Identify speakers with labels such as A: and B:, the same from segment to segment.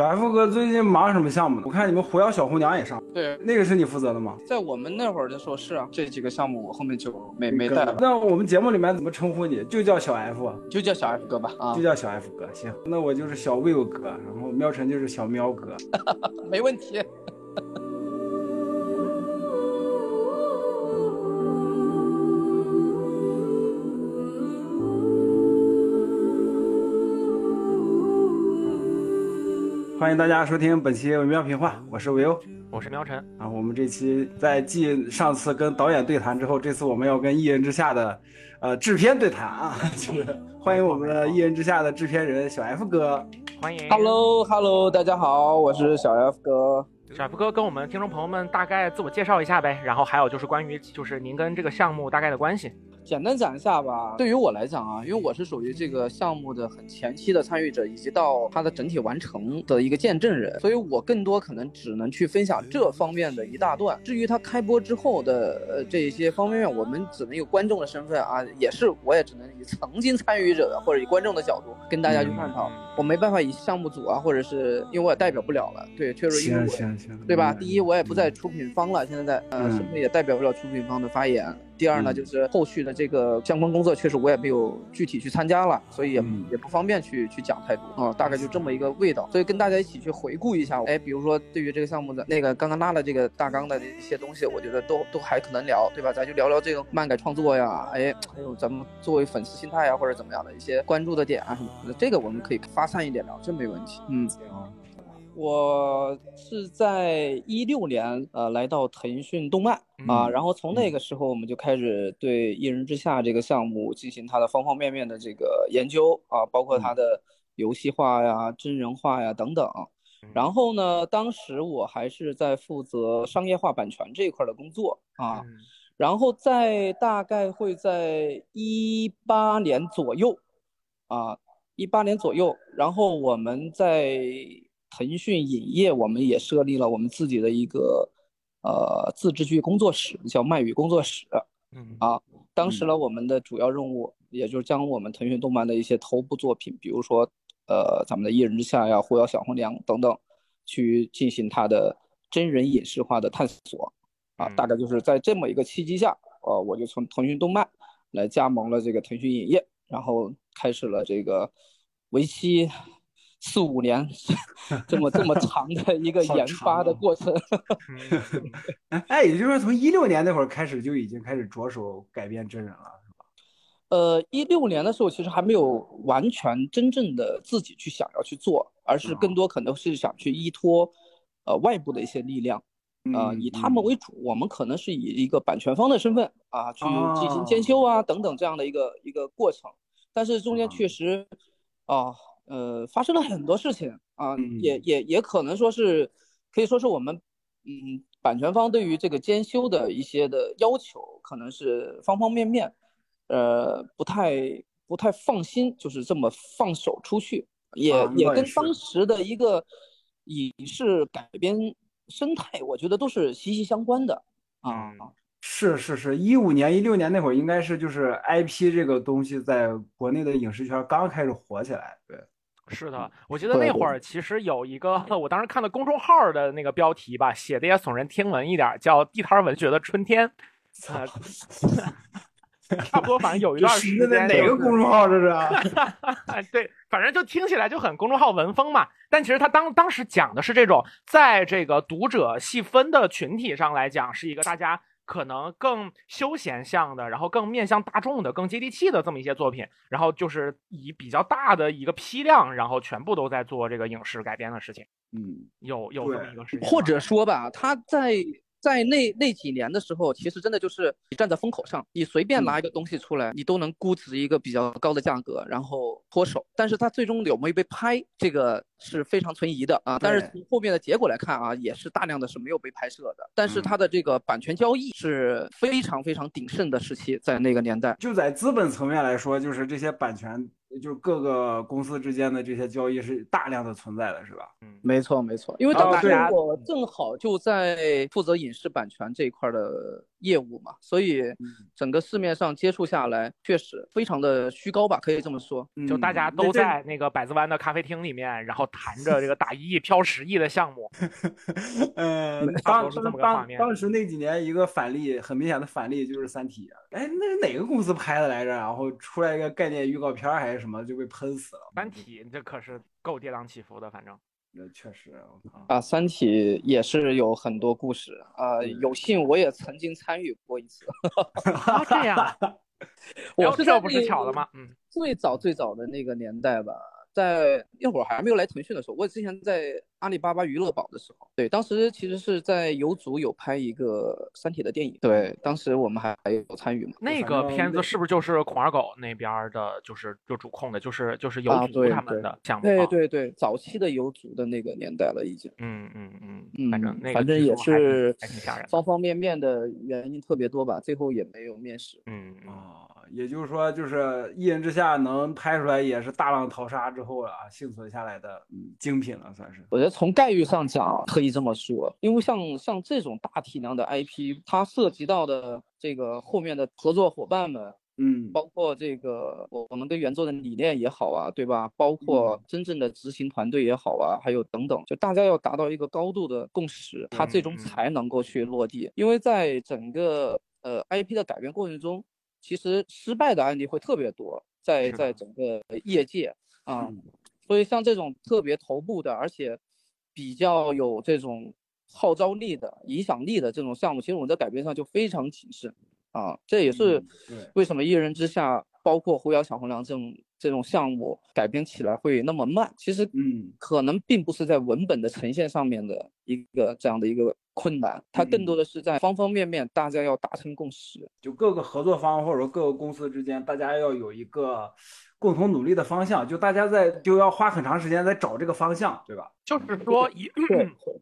A: 小 F 哥最近忙什么项目呢？我看你们《狐妖小红娘》也上，
B: 对，
A: 那个是你负责的吗？
B: 在我们那会儿的时候是啊，这几个项目我后面就没没带了，
A: 那我们节目里面怎么称呼你？就叫小 F，
B: 就叫小 F 哥吧。啊
A: 就，叫小 F 哥。行，那我就是小 Will 哥，然后喵晨就是小喵哥。
B: 没问题。
A: 欢迎大家收听本期《微妙评话》，我是维欧
C: 我是喵晨，
A: 啊。我们这期在继上次跟导演对谈之后，这次我们要跟《一人之下》的呃制片对谈啊，就是欢迎我们的《一人之下》的制片人小 F 哥。
C: 欢迎
B: Hello Hello，大家好，我是小 F 哥。
C: 小 F 哥跟我们听众朋友们大概自我介绍一下呗，然后还有就是关于就是您跟这个项目大概的关系。
B: 简单讲一下吧。对于我来讲啊，因为我是属于这个项目的很前期的参与者，以及到它的整体完成的一个见证人，所以我更多可能只能去分享这方面的一大段。至于它开播之后的呃这一些方方面面，我们只能以观众的身份啊，也是我也只能以曾经参与者的或者以观众的角度跟大家去探讨。我没办法以项目组啊，或者是因为我也代表不了了。对，确实因为我。对吧？
A: 嗯
B: 第一，我也不在出品方了，现在在呃，
A: 嗯
B: 身份也代表不了出品方的发言。第二呢，
A: 嗯
B: 就是后续的这个相关工作，确实我也没有具体去参加了，所以也
A: 嗯
B: 也不方便去去讲太多啊，大概就这么一个味道。所以跟大家一起去回顾一下，哎，比如说对于这个项目的那个刚刚拉了这个大纲的一些东西，我觉得都都还可能聊，对吧？咱就聊聊这个漫改创作呀，哎，还有咱们作为粉丝心态呀，或者怎么样的一些关注的点啊什么的，这个我们可以发散一点聊，这没问题。嗯。
A: 行
B: 我是在一六年呃来到腾讯动漫啊，
A: 嗯
B: 然后从那个时候我们就开始对《一人之下》这个项目进行它的方方面面的这个研究啊，包括它的游戏化呀、真人化呀等等。然后呢，当时我还是在负责商业化版权这一块的工作啊，
C: 嗯。
B: 然后在大概会在一八年左右，啊，一八年左右，然后我们在腾讯影业，我们也设立了我们自己的一个呃自制剧工作室，叫麦语工作室。
C: 嗯
B: 啊，当时呢，我们的主要任务也就是将我们腾讯动漫的一些头部作品，比如说呃咱们的《一人之下》呀、《狐妖小红娘》等等，去进行它的真人影视化的探索。啊，
C: 嗯
B: 大概就是在这么一个契机下，呃，我就从腾讯动漫来加盟了这个腾讯影业，然后开始了这个为期四五年这么这么长的一个 研发的过程。
C: 嗯
A: 哎哎，也就是说从一六年那会儿开始就已经开始着手改编真人了。
B: 呃，一六年的时候，其实还没有完全真正的自己去想要去做，而是更多可能是想去依托，呃，外部的一些力量，呃，
A: 嗯
B: 以他们为主，我们可能是以一个版权方的身份啊，去进行监修啊等等这样的一个一个过程。但是中间确实，啊，呃，发生了很多事情啊，
A: 嗯
B: 也也也可能说是，可以说是我们，嗯，版权方对于这个监修的一些的要求，可能是方方面面。呃，不太不太放心，就是这么放手出去，也、
A: 啊
B: 也跟当时的一个影视改编生态，我觉得都是息息相关的啊。
C: 嗯
A: 是是是，一五年、一六年那会儿，应该是就是 IP 这个东西在国内的影视圈刚开始火起来。对，
C: 是的，我记得那会儿其实有一个，我当时看的公众号的那个标题吧，写的也耸人听闻一点儿，叫“地摊文学的春天 ”。呃，差不多，反正有一段时
A: 那
C: 间、
A: 哪个公众号这是？啊
C: 对，反正就听起来就很公众号文风嘛。但其实他当当时讲的是这种，在这个读者细分的群体上来讲，是一个大家可能更休闲向的，然后更面向大众的、更接地气的这么一些作品。然后就是以比较大的一个批量，然后全部都在做这个影视改编的事情。
A: 嗯，
C: 有有这么一个事情，
B: 或者说吧，他在在那那几年的时候，其实真的就是你站在风口上，你随便拿一个东西出来，你都能估值一个比较高的价格，然后脱手。但是它最终有没有被拍，这个是非常存疑的啊。但是从后面的结果来看啊，也是大量的是没有被拍摄的。但是
A: 嗯
B: 它的这个版权交易是非常非常鼎盛的时期，在那个年代。
A: 就在资本层面来说，就是这些版权，就是各个公司之间的这些交易是大量的存在的，是吧？
C: 嗯，
B: 没错，没错，因为
A: 哦
B: 当时
A: 对
B: 我正好就在负责影视版权这一块的业务嘛，所以整个市面上接触下来，确实非常的虚高吧，可以这么说。
C: 就大家都在那个百子湾的咖啡厅里面，然后谈着这个 打一亿飘十亿的项目。
A: 嗯，当当当时那几年一个反例，很明显的反例就是《三体》。哎，那是哪个公司拍的来着？然后出来一个概念预告片还是什么，就被喷死了。
C: 《三体》这可是够跌宕起伏的，反正。
A: 那确实，
B: 啊，《三体》也是有很多故事啊，有幸我也曾经参与过一次。
C: 这样，
B: 我
C: 这不是巧了吗？嗯，
B: 最早最早的那个年代吧。在那会儿还没有来腾讯的时候，我之前在阿里巴巴娱乐宝的时候，对，当时其实是在游族有拍一个《三体》的电影，对，当时我们还还有参与嘛。
C: 那个片子是不是就是孔二狗那边的，就是就主控的，就是就是游族他们的项目？
B: 对对对，早期的游族的那个年代了，已经。
C: 嗯嗯嗯，反正那个
B: 反正也是方方面面的原因特别多吧，最后也没有面试。
C: 嗯
A: 啊。也就是说，就是一人之下能拍出来，也是大浪淘沙之后啊幸存下来的嗯精品了，算是。
B: 我觉得从概率上讲，可以这么说，因为像像这种大体量的 IP，它涉及到的这个后面的合作伙伴们，
A: 嗯，
B: 包括这个我我们跟原作的理念也好啊，对吧？包括真正的执行团队也好啊，还有等等，就大家要达到一个高度的共识，它最终才能够去落地。因为在整个呃 IP 的改编过程中。其实失败的案例会特别多，在在整个业界啊，所以像这种特别头部的，而且比较有这种号召力的、影响力的这种项目，其实我们在改编上就非常谨慎啊。这也是为什么一人之下，包括狐妖小红娘这种这种项目改编起来会那么慢。其实，
A: 嗯，
B: 可能并不是在文本的呈现上面的一个这样的一个。困难，它更多的是在方方面面，大家要达成共识，
A: 就各个合作方或者说各个公司之间，大家要有一个共同努力的方向，就大家在就要花很长时间在找这个方向，对吧？
C: 就是说一，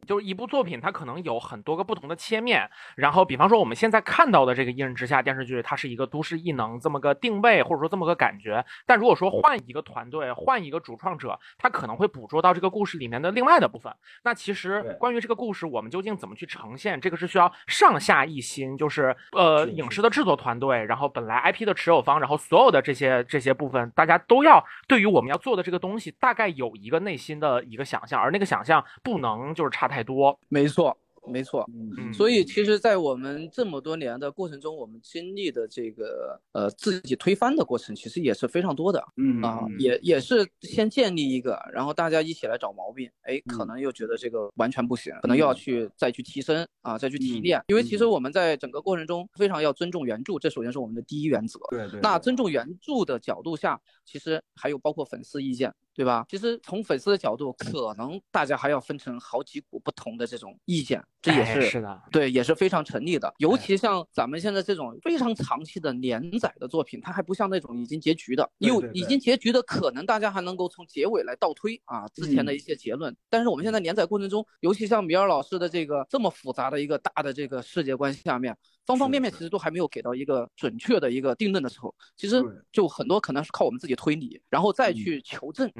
C: 就是一部作品，它可能有很多个不同的切面。然后，比方说我们现在看到的这个《一人之下》电视剧，它是一个都市异能这么个定位，或者说这么个感觉。但如果说换一个团队，换一个主创者，他可能会捕捉到这个故事里面的另外的部分。那其实关于这个故事，我们究竟怎么去呈现，这个是需要上下一心，就是呃，影视的制作团队，然后本来 IP 的持有方，然后所有的这些这些部分，大家都要对于我们要做的这个东西，大概有一个内心的一个想象，而那。这个想象不能就是差太多，
B: 没错，没错。嗯，所以其实，在我们这么多年的过程中，我们经历的这个呃自己推翻的过程，其实也是非常多的。
A: 嗯
B: 啊，也也是先建立一个，然后大家一起来找毛病，哎，可能又觉得这个完全不行，可能又要去再去提升啊，再去提炼。因为其实我们在整个过程中非常要尊重原著，这首先是我们的第一原则。
A: 对对。
B: 那尊重原著的角度下，其实还有包括粉丝意见。对吧？其实从粉丝的角度，可能大家还要分成好几股不同的这种意见，这也是
C: 是的，
B: 对，也是非常成立的。尤其像咱们现在这种非常长期的连载的作品，它还不像那种已经结局的，有已经结局的，可能大家还能够从结尾来倒推啊之前的一些结论。但是我们现在连载过程中，尤其像米尔老师的这个这么复杂的一个大的这个世界观下面。方方面面其实都还没有给到一个准确的一个定论的时候，其实就很多可能是靠我们自己推理，然后再去求证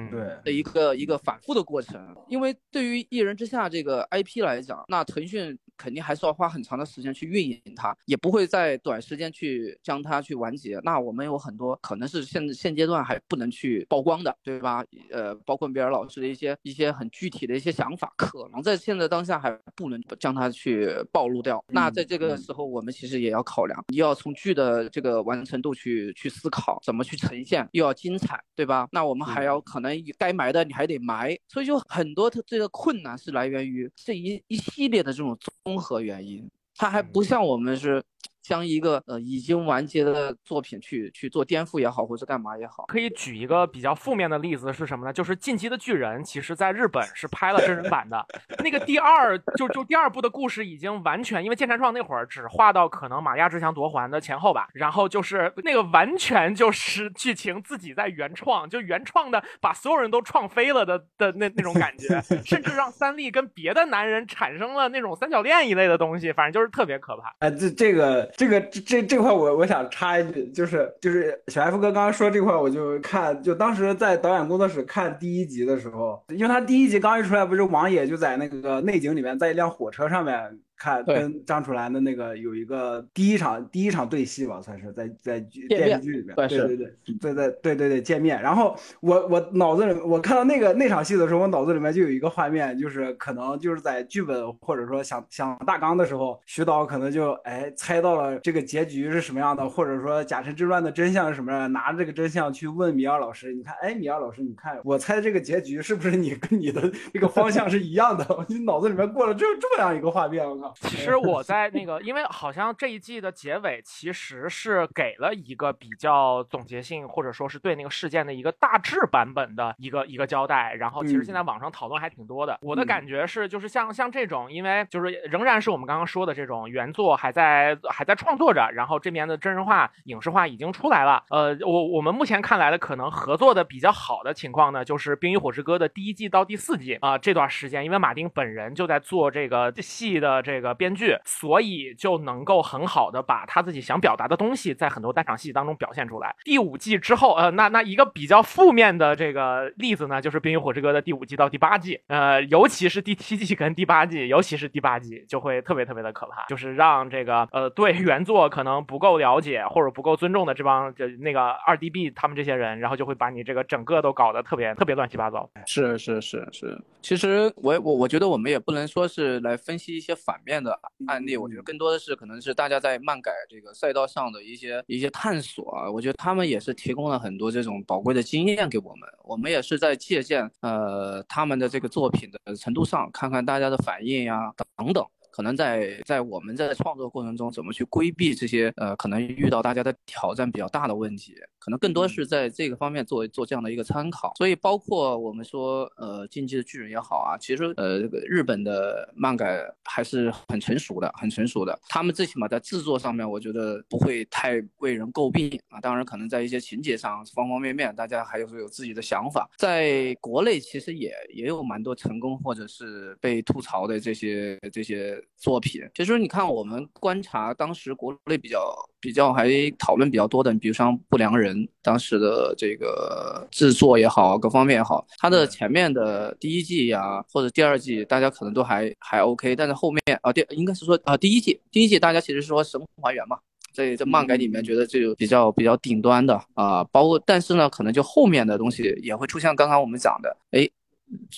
B: 的一个一个反复的过程。因为对于一人之下这个 IP 来讲，那腾讯肯定还是要花很长的时间去运营它，也不会在短时间去将它去完结。那我们有很多可能是现现阶段还不能去曝光的，对吧？呃，包括比尔老师的一些一些很具体的一些想法，可能在现在当下还不能将它去暴露掉。那在这个时候，我们。其实也要考量，你要从剧的这个完成度去去思考，怎么去呈现，又要精彩，对吧？那我们还要可能该埋的你还得埋，所以就很多这个困难是来源于这一一系列的这种综合原因，它还不像我们是。将一个呃已经完结的作品去去做颠覆也好，或者干嘛也好，
C: 可以举一个比较负面的例子是什么呢？就是《进击的巨人》，其实在日本是拍了真人版的。那个第二就就第二部的故事已经完全，因为剑山创那会儿只画到可能马亚之墙夺环的前后吧，然后就是那个完全就是剧情自己在原创，就原创的把所有人都创飞了的的那那种感觉，甚至让三笠跟别的男人产生了那种三角恋一类的东西，反正就是特别可怕。
A: 呃，这这个。这个这这这块我我想插一句，就是就是小 F 哥刚刚说这块，我就看就当时在导演工作室看第一集的时候，因为他第一集刚一出来，不是王野就在那个内景里面，在一辆火车上面看跟张楚岚的那个有一个第一场第一场对戏吧，算是在在电视剧里面，对对对对对对对对见面。然后我我脑子里我看到那个那场戏的时候，我脑子里面就有一个画面，就是可能就是在剧本或者说想想大纲的时候，徐导可能就哎猜到了这个结局是什么样的，或者说贾辰之乱的真相是什么样，拿着这个真相去问米二老师，你看，哎，米二老师，你看我猜这个结局是不是你跟你的 这个方向是一样的？你脑子里面过了这这么样一个画面，我靠。
C: 其实我在那个，因为好像这一季的结尾其实是给了一个比较总结性，或者说是对那个事件的一个大致版本的一个一个交代。然后其实现在网上讨论还挺多的。我的感觉是，就是像像这种，因为就是仍然是我们刚刚说的这种原作还在还在创作着，然后这边的真人化、影视化已经出来了。呃，我我们目前看来的可能合作的比较好的情况呢，就是《冰与火之歌》的第一季到第四季啊这段时间，因为马丁本人就在做这个戏的这个这个编。剧，所以就能够很好的把他自己想表达的东西在很多单场戏当中表现出来。第五季之后，呃，那那一个比较负面的这个例子呢，就是《冰与火之歌》的第五季到第八季，呃，尤其是第七季跟第八季，尤其是第八季就会特别特别的可怕，就是让这个呃对原作可能不够了解或者不够尊重的这帮就那个二 DB 他们这些人，然后就会把你这个整个都搞得特别特别乱七八糟。
B: 是是是是，其实我我我觉得我们也不能说是来分析一些反的。案例，我觉得更多的是可能是大家在漫改这个赛道上的一些一些探索啊，我觉得他们也是提供了很多这种宝贵的经验给我们，我们也是在借鉴呃他们的这个作品的程度上，看看大家的反应呀等等。可能在在我们在创作过程中，怎么去规避这些呃可能遇到大家的挑战比较大的问题，可能更多是在这个方面做做这样的一个参考。所以包括我们说呃竞技的巨人也好啊，其实呃这个日本的漫改还是很成熟的，很成熟的。他们最起码在制作上面，我觉得不会太为人诟病啊。当然可能在一些情节上方方面面，大家还有有自己的想法。在国内其实也也有蛮多成功或者是被吐槽的这些这些。作品其实你看，我们观察当时国内比较比较还讨论比较多的，比如像《不良人》当时的这个制作也好，各方面也好，它的前面的第一季呀或者第二季，大家可能都还还 OK，但是后面啊第应该是说啊第一季第一季大家其实说神还原嘛，在这漫改里面觉得这个比较比较顶端的啊，包括但是呢，可能就后面的东西也会出现刚刚我们讲的，哎，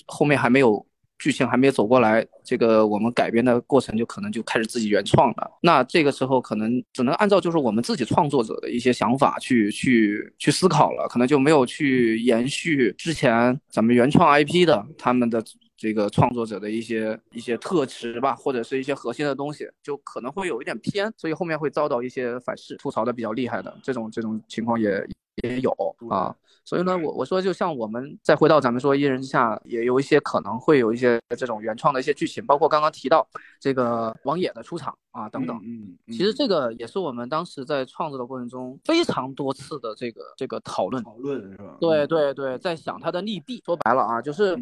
B: 后面还没有。剧情还没走过来，这个我们改编的过程就可能就开始自己原创了。那这个时候可能只能按照就是我们自己创作者的一些想法去去去思考了，可能就没有去延续之前咱们原创 IP 的他们的这个创作者的一些一些特质吧，或者是一些核心的东西，就可能会有一点偏，所以后面会遭到一些反噬，吐槽的比较厉害的这种这种情况也也有啊。所以呢，我我说就像我们再回到咱们说一人之下，也有一些可能会有一些这种原创的一些剧情，包括刚刚提到这个王野的出场啊等等。嗯，其实这个也是我们当时在创作的过程中非常多次的这个这个讨论
A: 讨论是吧？
B: 对对对，在想它的利弊。说白了啊，就是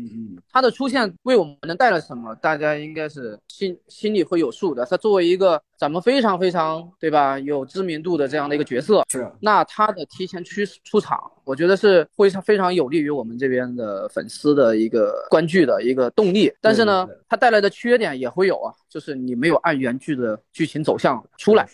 B: 它的出现为我们能带来什么，大家应该是心心里会有数的。它作为一个咱们非常非常对吧有知名度的这样的一个角色，
A: 是
B: 那它的提前出出场，我觉得是。是非常非常有利于我们这边的粉丝的一个观剧的一个动力，但是呢，它带来的缺点也会有啊，就是你没有按原剧的剧情走向出来，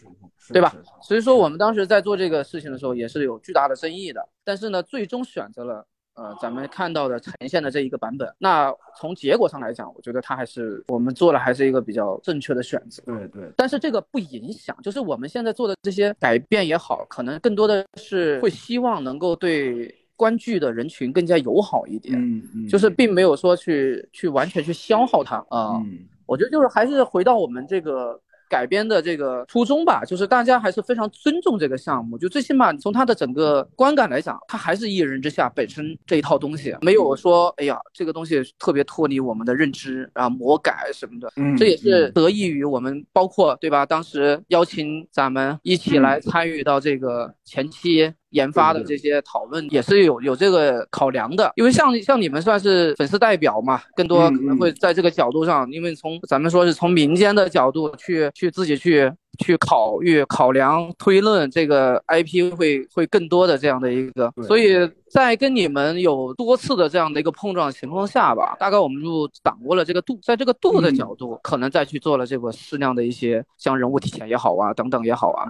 B: 对吧？所以说我们当时在做这个事情的时候也是有巨大的争议的，但是呢，最终选择了。呃，咱们看到的呈现的这一个版本，那从结果上来讲，我觉得它还是我们做的还是一个比较正确的选择。
A: 对对。
B: 但是这个不影响，就是我们现在做的这些改变也好，可能更多的是会希望能够对观剧的人群更加友好一点。
A: 嗯嗯。
B: 就是并没有说去去完全去消耗它啊。嗯。我觉得就是还是回到我们这个。改编的这个初衷吧，就是大家还是非常尊重这个项目，就最起码从它的整个观感来讲，它还是一人之下本身这一套东西，没有说哎呀这个东西特别脱离我们的认知啊，魔改什么的，这也是得益于我们，包括对吧？当时邀请咱们一起来参与到这个前期。研发的这些讨论也是有有这个考量的，因为像像你们算是粉丝代表嘛，更多可能会在这个角度上，因为从咱们说是从民间的角度去去自己去去考虑、考量、推论这个 IP 会会更多的这样的一个，所以在跟你们有多次的这样的一个碰撞情况下吧，大概我们就掌握了这个度，在这个度的角度，可能再去做了这个适量的一些像人物体现也好啊，等等也好啊，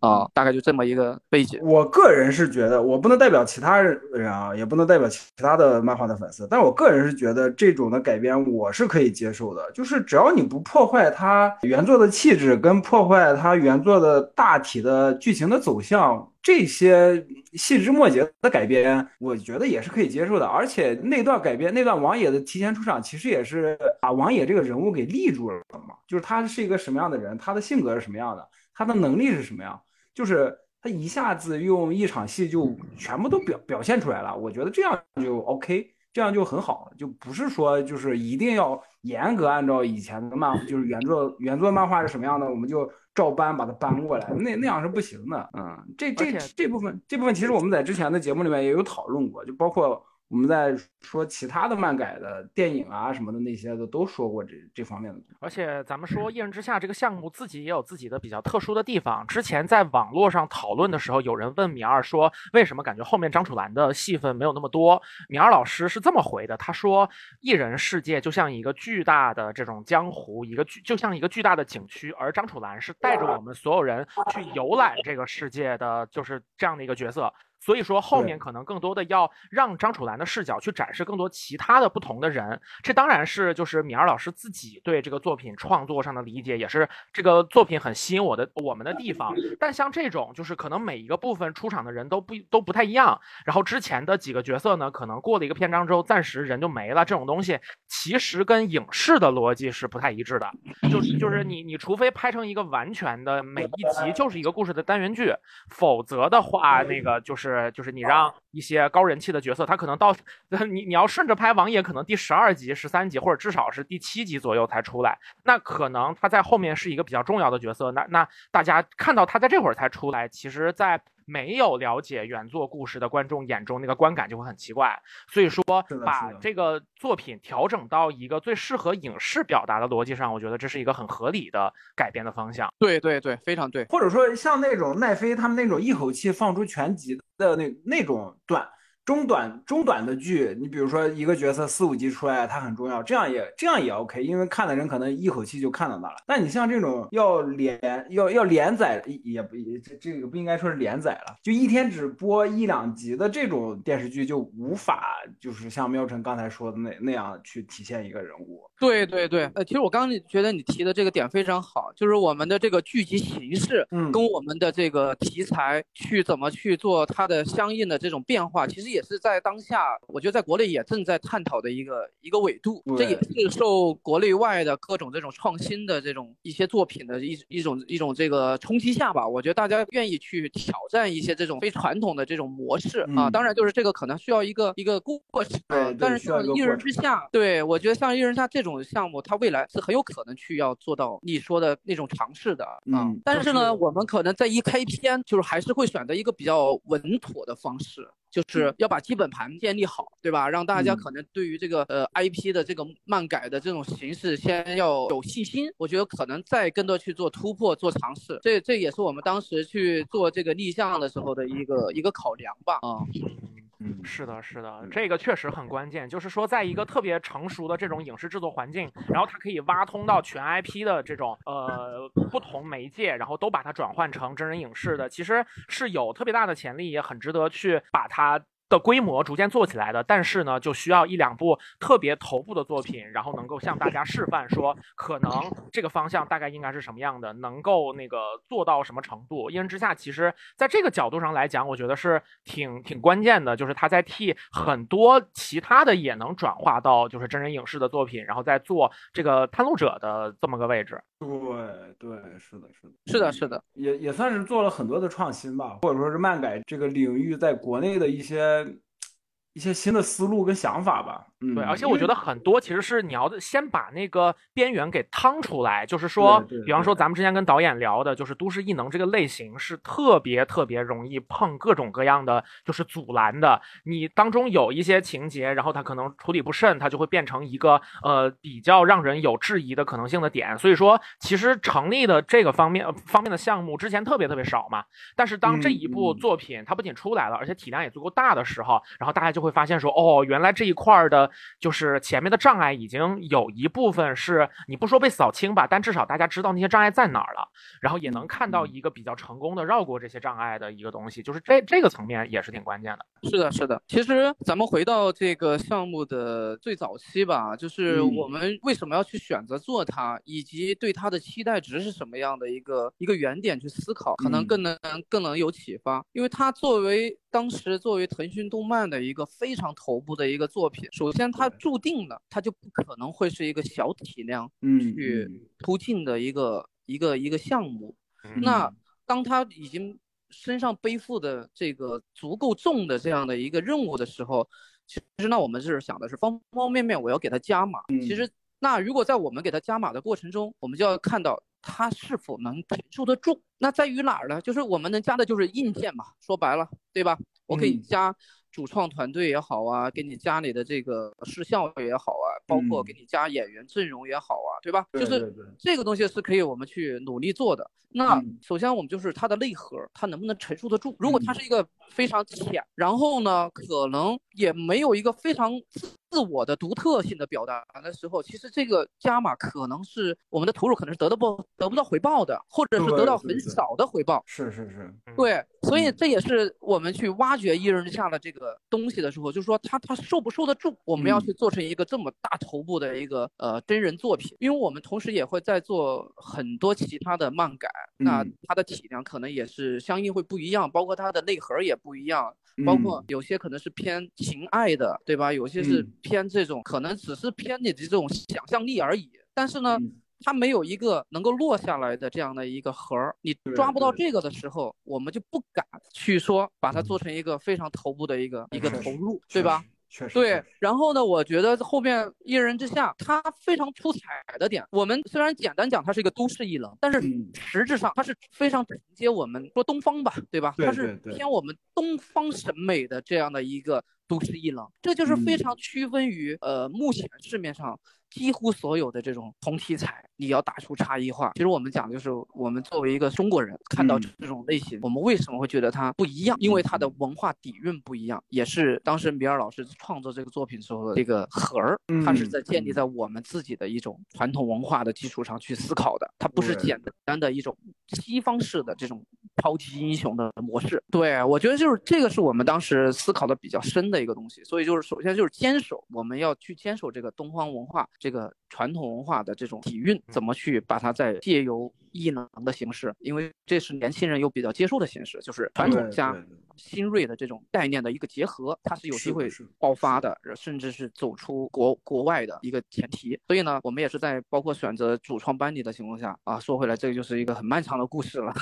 B: 啊，大概就这么一个背景。
A: 我个人是觉得，我不能代表其他人啊，也不能代表其他的漫画的粉丝，但我个人是觉得这种的改编我是可以接受的，就是只要你不破坏它原作的气质，跟破坏它原作的大体的剧情的走向。这些细枝末节的改编，我觉得也是可以接受的。而且那段改编，那段王野的提前出场，其实也是把王野这个人物给立住了嘛。就是他是一个什么样的人，他的性格是什么样的，他的能力是什么样，就是他一下子用一场戏就全部都表表现出来了。我觉得这样就 OK，这样就很好，就不是说就是一定要严格按照以前的漫，就是原作原作漫画是什么样的，我们就。照搬把它搬过来，那那样是不行的。嗯，这这这部分这部分其实我们在之前的节目里面也有讨论过，就包括。我们在说其他的漫改的电影啊什么的那些的都说过这这方面的。
C: 而且咱们说《一人之下》这个项目自己也有自己的比较特殊的地方。之前在网络上讨论的时候，有人问米二说，为什么感觉后面张楚岚的戏份没有那么多？米二老师是这么回的，他说：“艺人世界就像一个巨大的这种江湖，一个巨就像一个巨大的景区，而张楚岚是带着我们所有人去游览这个世界的，就是这样的一个角色。”所以说后面可能更多的要让张楚岚的视角去展示更多其他的不同的人，这当然是就是米二老师自己对这个作品创作上的理解，也是这个作品很吸引我的我们的地方。但像这种就是可能每一个部分出场的人都不都不太一样，然后之前的几个角色呢，可能过了一个篇章之后暂时人就没了，这种东西其实跟影视的逻辑是不太一致的。就是就是你你除非拍成一个完全的每一集就是一个故事的单元剧，否则的话那个就是。是，就是你让一些高人气的角色，他可能到 你你要顺着拍王爷，可能第十二集、十三集，或者至少是第七集左右才出来。那可能他在后面是一个比较重要的角色。那那大家看到他在这会儿才出来，其实，在。没有了解原作故事的观众眼中那个观感就会很奇怪，所以说把这个作品调整到一个最适合影视表达的逻辑上，我觉得这是一个很合理的改编的方向。
B: 对对对，非常对。
A: 或者说像那种奈飞他们那种一口气放出全集的那那种段。中短中短的剧，你比如说一个角色四五集出来，它很重要，这样也这样也 OK，因为看的人可能一口气就看到那了。但你像这种要连要要连载，也不这这个不应该说是连载了，就一天只播一两集的这种电视剧，就无法就是像喵晨刚才说的那那样去体现一个人物。
B: 对对对，呃，其实我刚刚觉得你提的这个点非常好，就是我们的这个剧集形式，嗯，跟我们的这个题材去怎么去做它的相应的这种变化，其实也是在当下，我觉得在国内也正在探讨的一个一个维度，这也是受国内外的各种这种创新的这种一些作品的一一种一种这个冲击下吧，我觉得大家愿意去挑战一些这种非传统的这种模式啊，当然就是这个可能需要一个一个过程，但是像一人之下，对我觉得像一人之下这。这种项目，它未来是很有可能去要做到你说的那种尝试的啊。但是呢，我们可能在一开篇就是还是会选择一个比较稳妥的方式，就是要把基本盘建立好，对吧？让大家可能对于这个呃 IP 的这个漫改的这种形式先要有信心。我觉得可能再更多去做突破、做尝试，这这也是我们当时去做这个立项的时候的一个一个考量吧。啊。
C: 嗯，是的，是的，这个确实很关键。就是说，在一个特别成熟的这种影视制作环境，然后它可以挖通到全 IP 的这种呃不同媒介，然后都把它转换成真人影视的，其实是有特别大的潜力，也很值得去把它。的规模逐渐做起来的，但是呢，就需要一两部特别头部的作品，然后能够向大家示范说，可能这个方向大概应该是什么样的，能够那个做到什么程度。一人之下，其实在这个角度上来讲，我觉得是挺挺关键的，就是他在替很多其他的也能转化到就是真人影视的作品，然后再做这个探路者的这么个位置。
A: 对对，是的，是的，
B: 是的，是的，
A: 也也算是做了很多的创新吧，或者说是漫改这个领域在国内的一些。uh, 一些新的思路跟想法吧。嗯，
C: 对，而且我觉得很多其实是你要先把那个边缘给趟出来，就是说，比方说咱们之前跟导演聊的，就是都市异能这个类型是特别特别容易碰各种各样的就是阻拦的。你当中有一些情节，然后它可能处理不慎，它就会变成一个呃比较让人有质疑的可能性的点。所以说，其实成立的这个方面方面的项目之前特别特别少嘛。但是当这一部作品它不仅出来了，而且体量也足够大的时候，然后大家就会发现说，哦，原来这一块的。就是前面的障碍已经有一部分是你不说被扫清吧，但至少大家知道那些障碍在哪儿了，然后也能看到一个比较成功的绕过这些障碍的一个东西，就是这这个层面也是挺关键的。
B: 是的，是的。其实咱们回到这个项目的最早期吧，就是我们为什么要去选择做它，以及对它的期待值是什么样的一个一个原点去思考，可能更能更能有启发，因为它作为。当时作为腾讯动漫的一个非常头部的一个作品，首先它注定了它就不可能会是一个小体量去突进的一个一个一个项目。那当他已经身上背负的这个足够重的这样的一个任务的时候，其实那我们是想的是方方面面我要给他加码。其实那如果在我们给他加码的过程中，我们就要看到。它是否能承受得住？那在于哪儿呢？就是我们能加的就是硬件嘛，说白了，对吧？我可以加主创团队也好啊，给你家里的这个视效也好啊，包括给你加演员阵容也好啊，对吧？就是这个东西是可以我们去努力做的。那首先我们就是它的内核，它能不能承受得住？如果它是一个非常浅，然后呢，可能也没有一个非常。自我的独特性的表达的时候，其实这个加码可能是我们的投入可能是得到不得不到回报的，或者是得到很少的回报。
A: 是是是，
B: 对，所以这也是我们去挖掘一人之下的这个东西的时候，就是说他他受不受得住？我们要去做成一个这么大头部的一个呃真人作品，因为我们同时也会在做很多其他的漫改，那它的体量可能也是相应会不一样，包括它的内核也不一样。包括有些可能是偏情爱的，对吧？有些是偏这种，可能只是偏你的这种想象力而已。但是呢，它没有一个能够落下来的这样的一个核儿，你抓不到这个的时候，我们就不敢去说把它做成一个非常头部的一个一个投入，对吧？对，然后呢？我觉得后面一人之下，它非常出彩的点，我们虽然简单讲它是一个都市异能，但是实质上它是非常承接我们说东方吧，对吧？它是偏我们东方审美的这样的一个都市异能，这就是非常区分于呃目前市面上。几乎所有的这种同题材，你要打出差异化。其实我们讲的就是，我们作为一个中国人看到这种类型，我们为什么会觉得它不一样？因为它的文化底蕴不一样，也是当时米尔老师创作这个作品时候的这个核儿，它是在建立在我们自己的一种传统文化的基础上去思考的，它不是简单的一种西方式的这种超级英雄的模式。对我觉得就是这个是我们当时思考的比较深的一个东西。所以就是首先就是坚守，我们要去坚守这个东方文化。这个传统文化的这种底蕴，怎么去把它再借由异能的形式？因为这是年轻人又比较接受的形式，就是传统加。新锐的这种概念的一个结合，它是有机会爆发的，甚至是走出国国外的一个前提。所以呢，我们也是在包括选择主创班底的情况下啊，说回来，这个就是一个很漫长的故事了。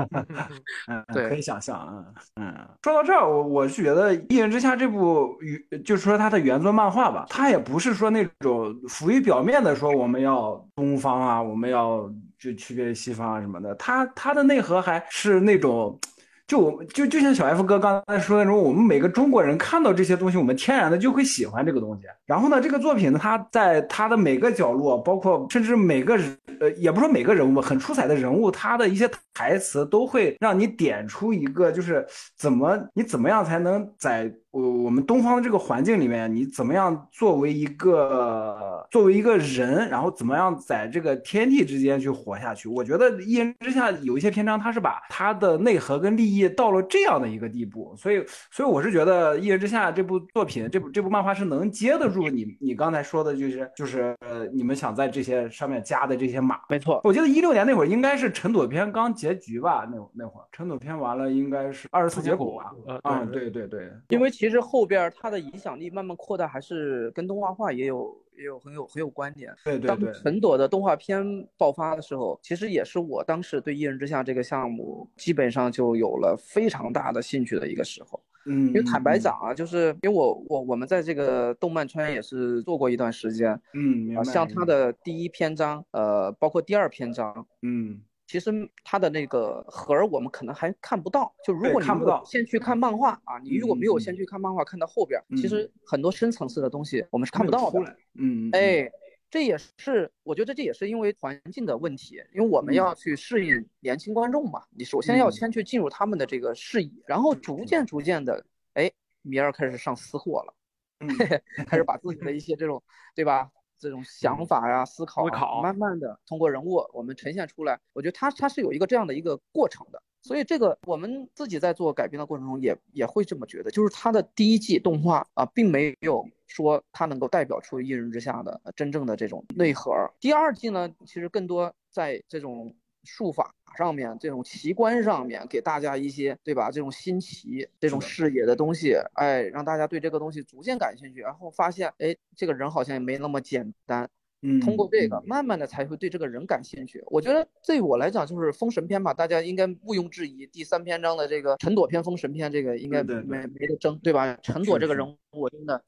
A: 嗯，对，可以想象啊。嗯，说到这儿，我我是觉得《一人之下》这部原，就是说它的原作漫画吧，它也不是说那种浮于表面的说我们要东方啊，我们要就区别于西方啊什么的，它它的内核还是那种。就我就就像小 F 哥刚才说那种，我们每个中国人看到这些东西，我们天然的就会喜欢这个东西。然后呢，这个作品呢，它在它的每个角落，包括甚至每个人，呃，也不说每个人物很出彩的人物，他的一些台词都会让你点出一个，就是怎么你怎么样才能在。我我们东方的这个环境里面，你怎么样作为一个作为一个人，然后怎么样在这个天地之间去活下去？我觉得《一人之下》有一些篇章，它是把它的内核跟利益到了这样的一个地步，所以所以我是觉得《一人之下》这部作品，这部这部漫画是能接得住你你刚才说的，就是就是呃，你们想在这些上面加的这些码。
B: 没错，
A: 我记得一六年那会儿应该是陈朵篇刚结局吧？那那会儿陈朵篇完了，应该是二十四节骨吧？啊，对对对，
B: 因为其实后边它的影响力慢慢扩大，还是跟动画化也有也有很有很有关联。
A: 对对对。
B: 当陈朵的动画片爆发的时候，其实也是我当时对《一人之下》这个项目基本上就有了非常大的兴趣的一个时候。
A: 嗯，
B: 因为坦白讲啊，就是因为我我我们在这个动漫圈也是做过一段时间，
A: 嗯，
B: 像他的第一篇章，呃，包括第二篇章，
A: 嗯。
B: 其实它的那个盒儿我们可能还看不到，就如果你
A: 看不到，
B: 先去看漫画啊，你如果没有先去看漫画，看到后边，其实很多深层次的东西我们是看不到的。
A: 嗯，
B: 哎，这也是我觉得这也是因为环境的问题，因为我们要去适应年轻观众嘛，你首先要先去进入他们的这个视野，然后逐渐逐渐的，哎，米尔开始上私货了，开始把自己的一些这种，对吧？这种想法呀、思考，慢慢的通过人物我们呈现出来。我觉得他他是有一个这样的一个过程的，所以这个我们自己在做改编的过程中也也会这么觉得，就是他的第一季动画啊，并没有说他能够代表出一人之下的真正的这种内核。第二季呢，其实更多在这种。术法上面，这种奇观上面，给大家一些，对吧？这种新奇、这种视野的东西，哎，让大家对这个东西逐渐感兴趣，然后发现，哎，这个人好像也没那么简单。
A: 嗯，
B: 通过这个，慢慢的才会对这个人感兴趣。我觉得对我来讲，就是封神篇吧，大家应该毋庸置疑，第三篇章的这个陈朵篇封神篇，这个应该没没得争，对吧？陈朵这个人物，我真的。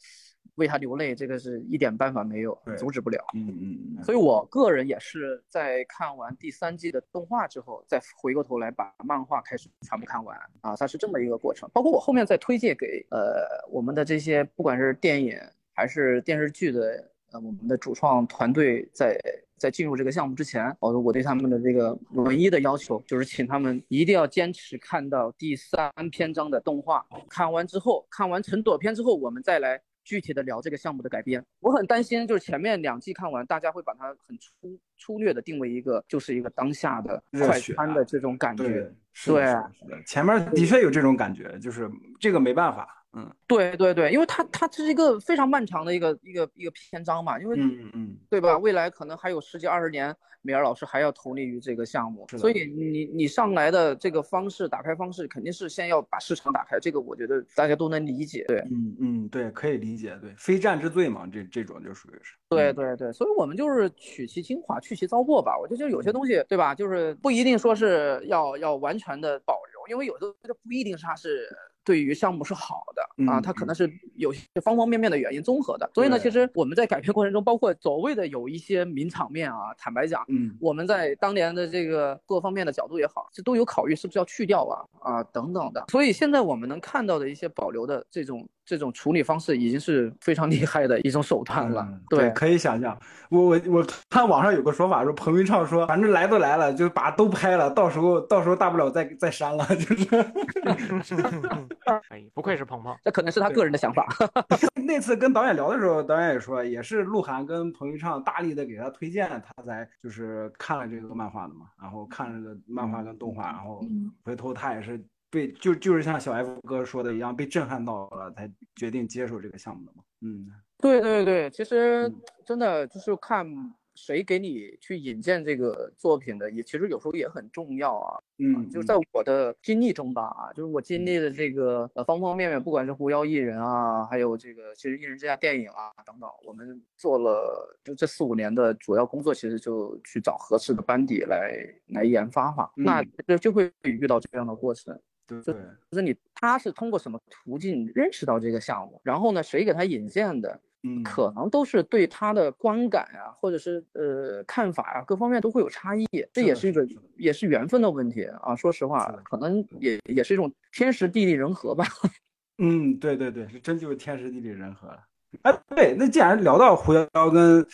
B: 为他流泪，这个是一点办法没有，阻止不了。
A: 嗯嗯嗯。
B: 所以我个人也是在看完第三季的动画之后，再回过头来把漫画开始全部看完啊，它是这么一个过程。包括我后面再推荐给呃我们的这些不管是电影还是电视剧的呃我们的主创团队，在在进入这个项目之前，我我对他们的这个唯一的要求就是请他们一定要坚持看到第三篇章的动画，看完之后，看完成朵篇之后，我们再来。具体的聊这个项目的改编，我很担心，就是前面两季看完，大家会把它很粗粗略的定为一个，就是一个当下的快餐的这种感觉。对，
A: 是的，前面的确有这种感觉，就是这个没办法。嗯，
B: 对对对，因为它它这是一个非常漫长的一个一个一个篇章嘛，因为
A: 嗯嗯嗯，
B: 对吧？未来可能还有十几二十年，米尔老师还要投入于这个项目，所以你你上来的这个方式打开方式肯定是先要把市场打开，这个我觉得大家都能理解。对，
A: 嗯嗯，对，可以理解。对，非战之罪嘛，这这种就属于是。
B: 对对对，所以我们就是取其精华，去其糟粕吧。我觉得就有些东西，对吧？就是不一定说是要要完全的保留，因为有的这个不一定是它是。对于项目是好的啊，它可能是有些方方面面的原因综合的，所以呢，其实我们在改编过程中，包括所谓的有一些名场面啊，坦白讲，
A: 嗯，
B: 我们在当年的这个各方面的角度也好，这都有考虑是不是要去掉啊啊等等的，所以现在我们能看到的一些保留的这种。这种处理方式已经是非常厉害的一种手段了。对，
A: 可以想象。我我我看网上有个说法说，彭昱畅说，反正来都来了，就把都拍了，到时候到时候大不了再再删了，就是。
C: 哎，不愧是鹏鹏，
B: 这可能是他个人的想法。
A: 那次跟导演聊的时候，导演也说，也是鹿晗跟彭昱畅大力的给他推荐，他才就是看了这个漫画的嘛，然后看了个漫画跟动画，然后回头他也是。被就就是像小 F 哥说的一样，被震撼到了，才决定接受这个项目的嘛。嗯，
B: 对对对，其实真的就是看谁给你去引荐这个作品的，也其实有时候也很重要啊。
A: 嗯，
B: 就在我的经历中吧，就是我经历的这个呃方方面面，不管是狐妖艺人啊，还有这个其实艺人这家电影啊等等，我们做了就这四五年的主要工作，其实就去找合适的班底来来研发嘛。那就就会遇到这样的过程。
A: 对，
B: 就是你他是通过什么途径认识到这个项目，然后呢，谁给他引荐的，
A: 嗯，
B: 可能都是对他的观感啊，或者是呃看法啊，各方面都会有差异，这也是一个也是缘分的问题啊。说实话，可能也也是一种天时地利人和吧。
A: 嗯，对对对，是真就是天时地利人和了。哎，对，那既然聊到胡椒跟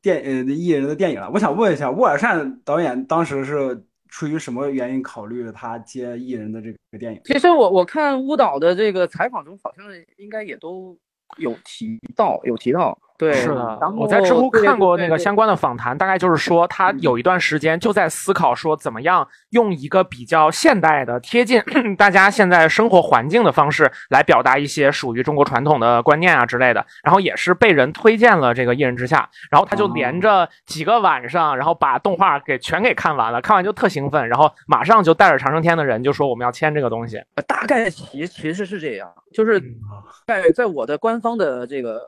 A: 电呃艺人的电影了，我想问一下，沃尔善导演当时是。出于什么原因考虑了他接艺人的这个电影？
B: 其实我我看乌导的这个采访中，好像应该也都有提到，有提到。对，
C: 是的。我在知乎看过那个相关的访谈，大概就是说他有一段时间就在思考说怎么样用一个比较现代的、贴近 大家现在生活环境的方式来表达一些属于中国传统的观念啊之类的。然后也是被人推荐了这个《一人之下》，然后他就连着几个晚上，然后把动画给全给看完了，看完就特兴奋，然后马上就带着长生天的人就说我们要签这个东西。
B: 大概其其实是这样，就是在在我的官方的这个。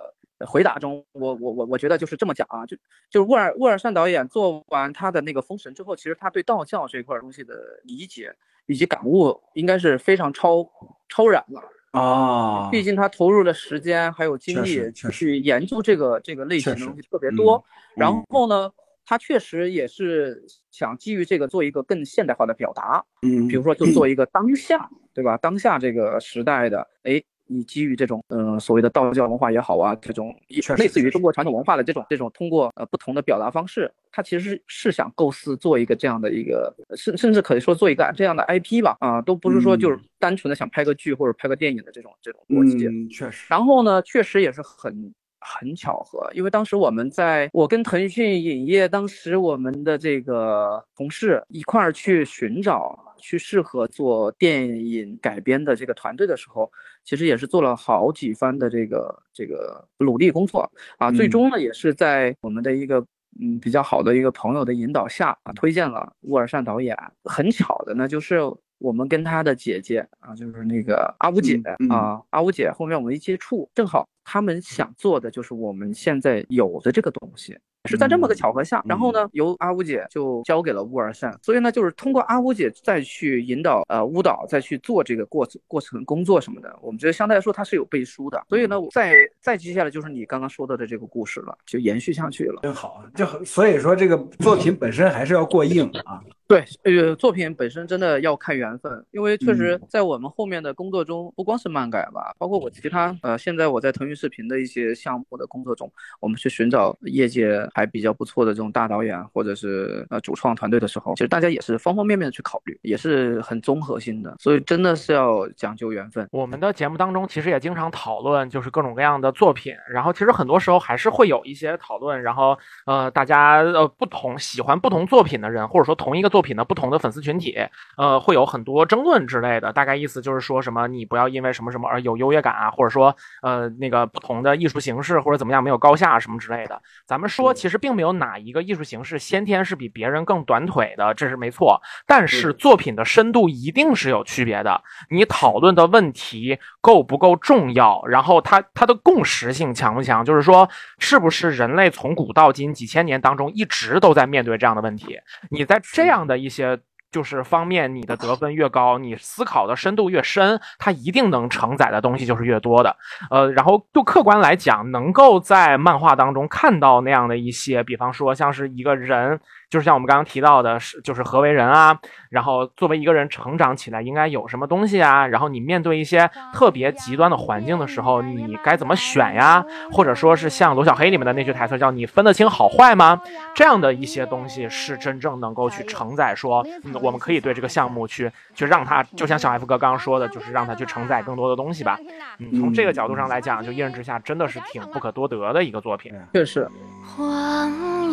B: 回答中，我我我我觉得就是这么讲啊，就就是沃尔沃尔善导演做完他的那个封神之后，其实他对道教这块东西的理解以及感悟应该是非常超超然了
A: 啊，
B: 毕竟他投入的时间还有精力去研究这个这个类型的东西特别多。然后呢，他确实也是想基于这个做一个更现代化的表达。
A: 嗯，
B: 比如说就做一个当下，对吧？当下这个时代的，哎。你基于这种嗯所谓的道教文化也好啊，这种类似于中国传统文化的这种这种通过呃不同的表达方式，它其实是想构思做一个这样的一个甚甚至可以说做一个这样的 IP 吧啊，都不是说就是单纯的想拍个剧或者拍个电影的这种这种逻辑。
A: 嗯，确实。
B: 然后呢，确实也是很很巧合，因为当时我们在我跟腾讯影业当时我们的这个同事一块儿去寻找。去适合做电影改编的这个团队的时候，其实也是做了好几番的这个这个努力工作啊，最终呢也是在我们的一个嗯比较好的一个朋友的引导下啊，推荐了乌尔善导演。很巧的呢，就是我们跟他的姐姐啊，就是那个阿五姐啊，阿五姐后面我们一接触，正好他们想做的就是我们现在有的这个东西。是在这么个巧合下，然后呢，由阿乌姐就交给了乌尔善，所以呢，就是通过阿乌姐再去引导呃乌导再去做这个过程过程工作什么的，我们觉得相对来说它是有背书的，所以呢，再再接下来就是你刚刚说到的这个故事了，就延续下去了。
A: 真好，就所以说这个作品本身还是要过硬啊。
B: 对，呃，作品本身真的要看缘分，因为确实在我们后面的工作中，不光是漫改吧，包括我其他呃，现在我在腾讯视频的一些项目的工作中，我们去寻找业界还比较不错的这种大导演或者是呃主创团队的时候，其实大家也是方方面面的去考虑，也是很综合性的，所以真的是要讲究缘分。
C: 我们的节目当中其实也经常讨论，就是各种各样的作品，然后其实很多时候还是会有一些讨论，然后呃，大家呃不同喜欢不同作品的人，或者说同一个作品的不同的粉丝群体，呃，会有很多争论之类的。大概意思就是说什么，你不要因为什么什么而有优越感啊，或者说，呃，那个不同的艺术形式或者怎么样没有高下什么之类的。咱们说，其实并没有哪一个艺术形式先天是比别人更短腿的，这是没错。但是作品的深度一定是有区别的。你讨论的问题够不够重要？然后它它的共识性强不强？就是说，是不是人类从古到今几千年当中一直都在面对这样的问题？你在这样的一些。就是方面，你的得分越高，你思考的深度越深，它一定能承载的东西就是越多的。呃，然后就客观来讲，能够在漫画当中看到那样的一些，比方说像是一个人。就是像我们刚刚提到的，是就是何为人啊？然后作为一个人成长起来应该有什么东西啊？然后你面对一些特别极端的环境的时候，你该怎么选呀？或者说是像罗小黑里面的那句台词叫“你分得清好坏吗？”这样的一些东西是真正能够去承载说，我们可以对这个项目去去让它，就像小 F 哥刚刚说的，就是让它去承载更多的东西吧。嗯，从这个角度上来讲，就《一人之下》真的是挺不可多得的一个作品。
B: 确实。
D: 黄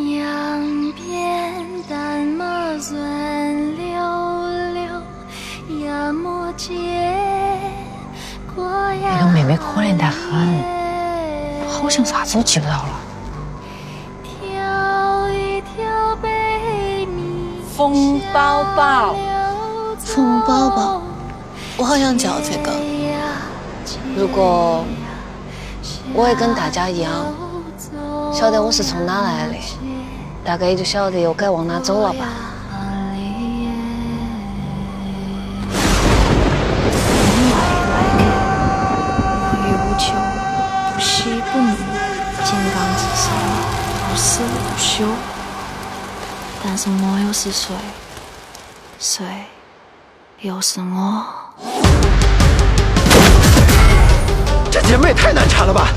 D: 杨边，淡墨润溜溜，压墨间，
E: 那个妹妹可怜得很，好像啥子都记不到了。
D: 冯宝宝，
E: 风宝宝，我好想叫这个。如果我也跟大家一样。晓得我是从哪来的，大概也就晓得我该往哪走了吧。
D: 无欲无求，不喜不怒，金刚之身，不死不休。但是我又是谁？谁又是我？
F: 这姐妹太难缠了吧！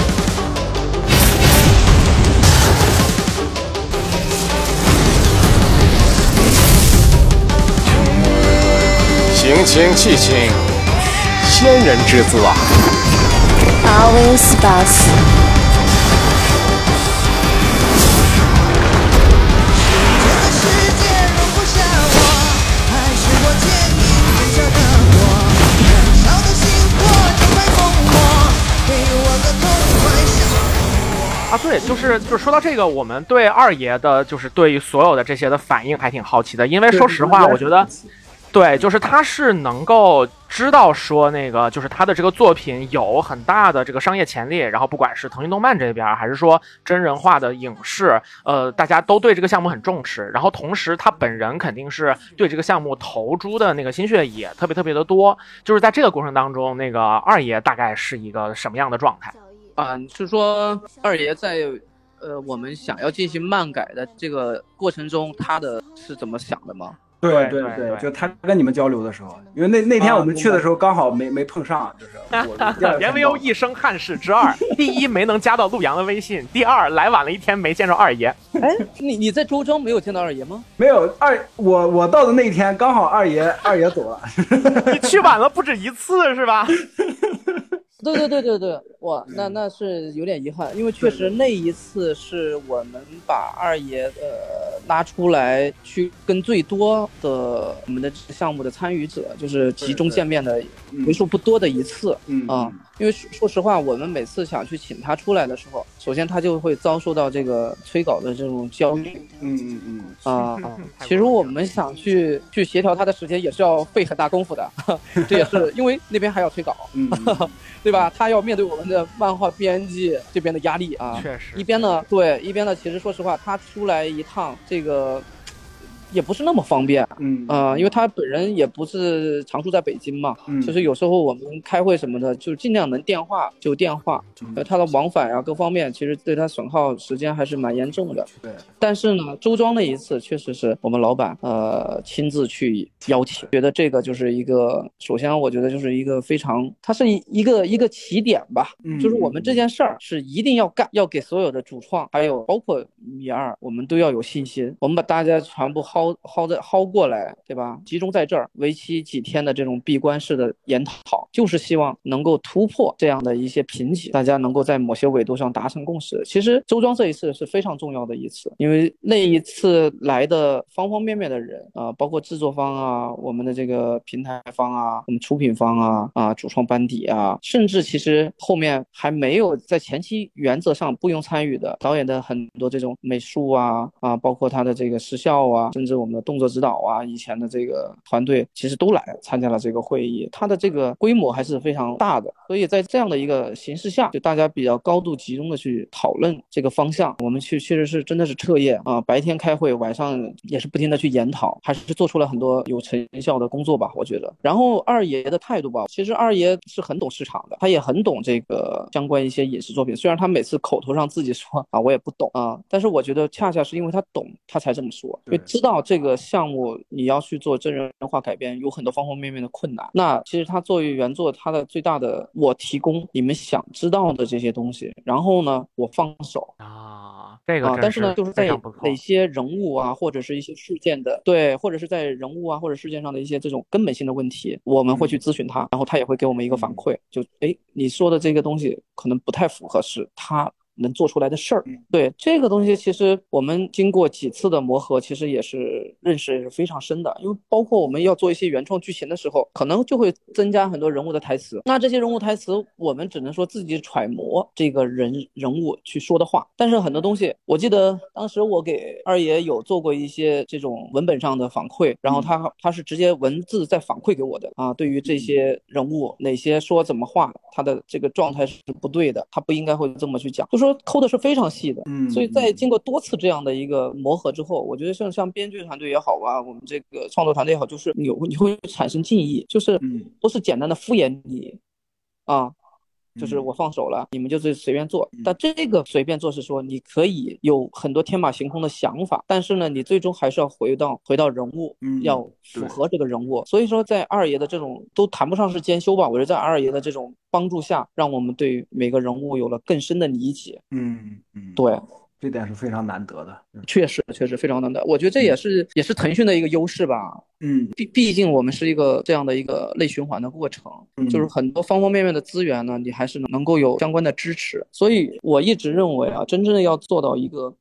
G: 行情气情，仙人之姿啊！
D: 阿威
C: 啊，对，就是就是说到这个，我们对二爷的，就是对于所有的这些的反应还挺好奇的，因为说实话，我觉得。对，就是他是能够知道说那个，就是他的这个作品有很大的这个商业潜力，然后不管是腾讯动漫这边，还是说真人化的影视，呃，大家都对这个项目很重视。然后同时他本人肯定是对这个项目投注的那个心血也特别特别的多。就是在这个过程当中，那个二爷大概是一个什么样的状态？
B: 啊，是说二爷在呃我们想要进行漫改的这个过程中，他的是怎么想的吗？
A: 对对对，就他跟你们交流的时候，因为那那天我们去的时候刚好没没碰上，就是
C: 言没有一生汉室之二，第一没能加到陆阳的微信，第二来晚了一天没见着二爷。
B: 哎，你你在周庄没有见到二爷吗？
A: 没有二，我我到的那一天刚好二爷二爷走了，
C: 你去晚了不止一次是吧？
B: 对对对对对，哇，那那是有点遗憾，因为确实那一次是我们把二爷呃拉出来去跟最多的我们的项目的参与者就是集中见面的为数不多的一次啊。因为说实话，我们每次想去请他出来的时候，首先他就会遭受到这个催稿的这种焦虑。
A: 嗯嗯嗯
B: 啊，其实我们想去去协调他的时间，也是要费很大功夫的。这也是因为那边还要催稿，对吧？他要面对我们的漫画编辑这边的压力啊。
C: 确实，
B: 一边呢，对，一边呢，其实说实话，他出来一趟这个。也不是那么方便，
A: 嗯
B: 啊，因为他本人也不是常住在北京嘛，
A: 嗯，
B: 就是有时候我们开会什么的，就尽量能电话就电话，呃，他的往返啊各方面，其实对他损耗时间还是蛮严重的。
A: 对，
B: 但是呢，周庄那一次确实是我们老板呃亲自去邀请，觉得这个就是一个，首先我觉得就是一个非常，它是一一个一个起点吧，嗯就是我们这件事儿是一定要干，要给所有的主创，还有包括米二，我们都要有信心，我们把大家全部薅薅在薅过来，对吧？集中在这儿，为期几天的这种闭关式的研讨，就是希望能够突破这样的一些瓶颈，大家能够在某些维度上达成共识。其实周庄这一次是非常重要的一次，因为那一次来的方方面面的人啊，包括制作方啊，我们的这个平台方啊，我们出品方啊，啊，主创班底啊，甚至其实后面还没有在前期原则上不用参与的导演的很多这种美术啊啊，包括他的这个时效啊，甚至我们的。动作指导啊，以前的这个团队其实都来参加了这个会议，它的这个规模还是非常大的。所以在这样的一个形势下，就大家比较高度集中的去讨论这个方向。我们去确实是真的是彻夜啊，白天开会，晚上也是不停的去研讨，还是做出了很多有成效的工作吧，我觉得。然后二爷的态度吧，其实二爷是很懂市场的，他也很懂这个相关一些影视作品。虽然他每次口头上自己说啊，我也不懂啊，但是我觉得恰恰是因为他懂，他才这么说，因为知道这个。项目你要去做真人化改编，有很多方方面面的困难。那其实它作为原作，它的最大的我提供你们想知道的这些东西，然后呢，我放手
C: 啊，这个
B: 啊，但是呢，就是在哪些人物啊，或者是一些事件的对，或者是在人物啊或者事件上的一些这种根本性的问题，我们会去咨询他，然后他也会给我们一个反馈，就哎，你说的这个东西可能不太符合是他。能做出来的事儿，对这个东西，其实我们经过几次的磨合，其实也是认识也是非常深的。因为包括我们要做一些原创剧情的时候，可能就会增加很多人物的台词。那这些人物台词，我们只能说自己揣摩这个人人物去说的话。但是很多东西，我记得当时我给二爷有做过一些这种文本上的反馈，然后他他是直接文字在反馈给我的啊。对于这些人物，哪些说怎么话，他的这个状态是不对的，他不应该会这么去讲，就说。抠的是非常细的，
A: 嗯，
B: 所以在经过多次这样的一个磨合之后，我觉得像像编剧团队也好啊，我们这个创作团队也好，就是你你会产生敬意，就是不是简单的敷衍你，啊。就是我放手了，你们就是随便做。但这个随便做是说，你可以有很多天马行空的想法，但是呢，你最终还是要回到回到人物，要符合这个人物。所以说，在二爷的这种都谈不上是兼修吧，我觉得在二爷的这种帮助下，让我们对每个人物有了更深的理解。
A: 嗯嗯，
B: 对。
A: 这点是非常难得的，
B: 确实确实非常难得。我觉得这也是也是腾讯的一个优势吧。
A: 嗯，
B: 毕毕竟我们是一个这样的一个内循环的过程，就是很多方方面面的资源呢，你还是能够有相关的支持。所以我一直认为啊，真正的要做到一个，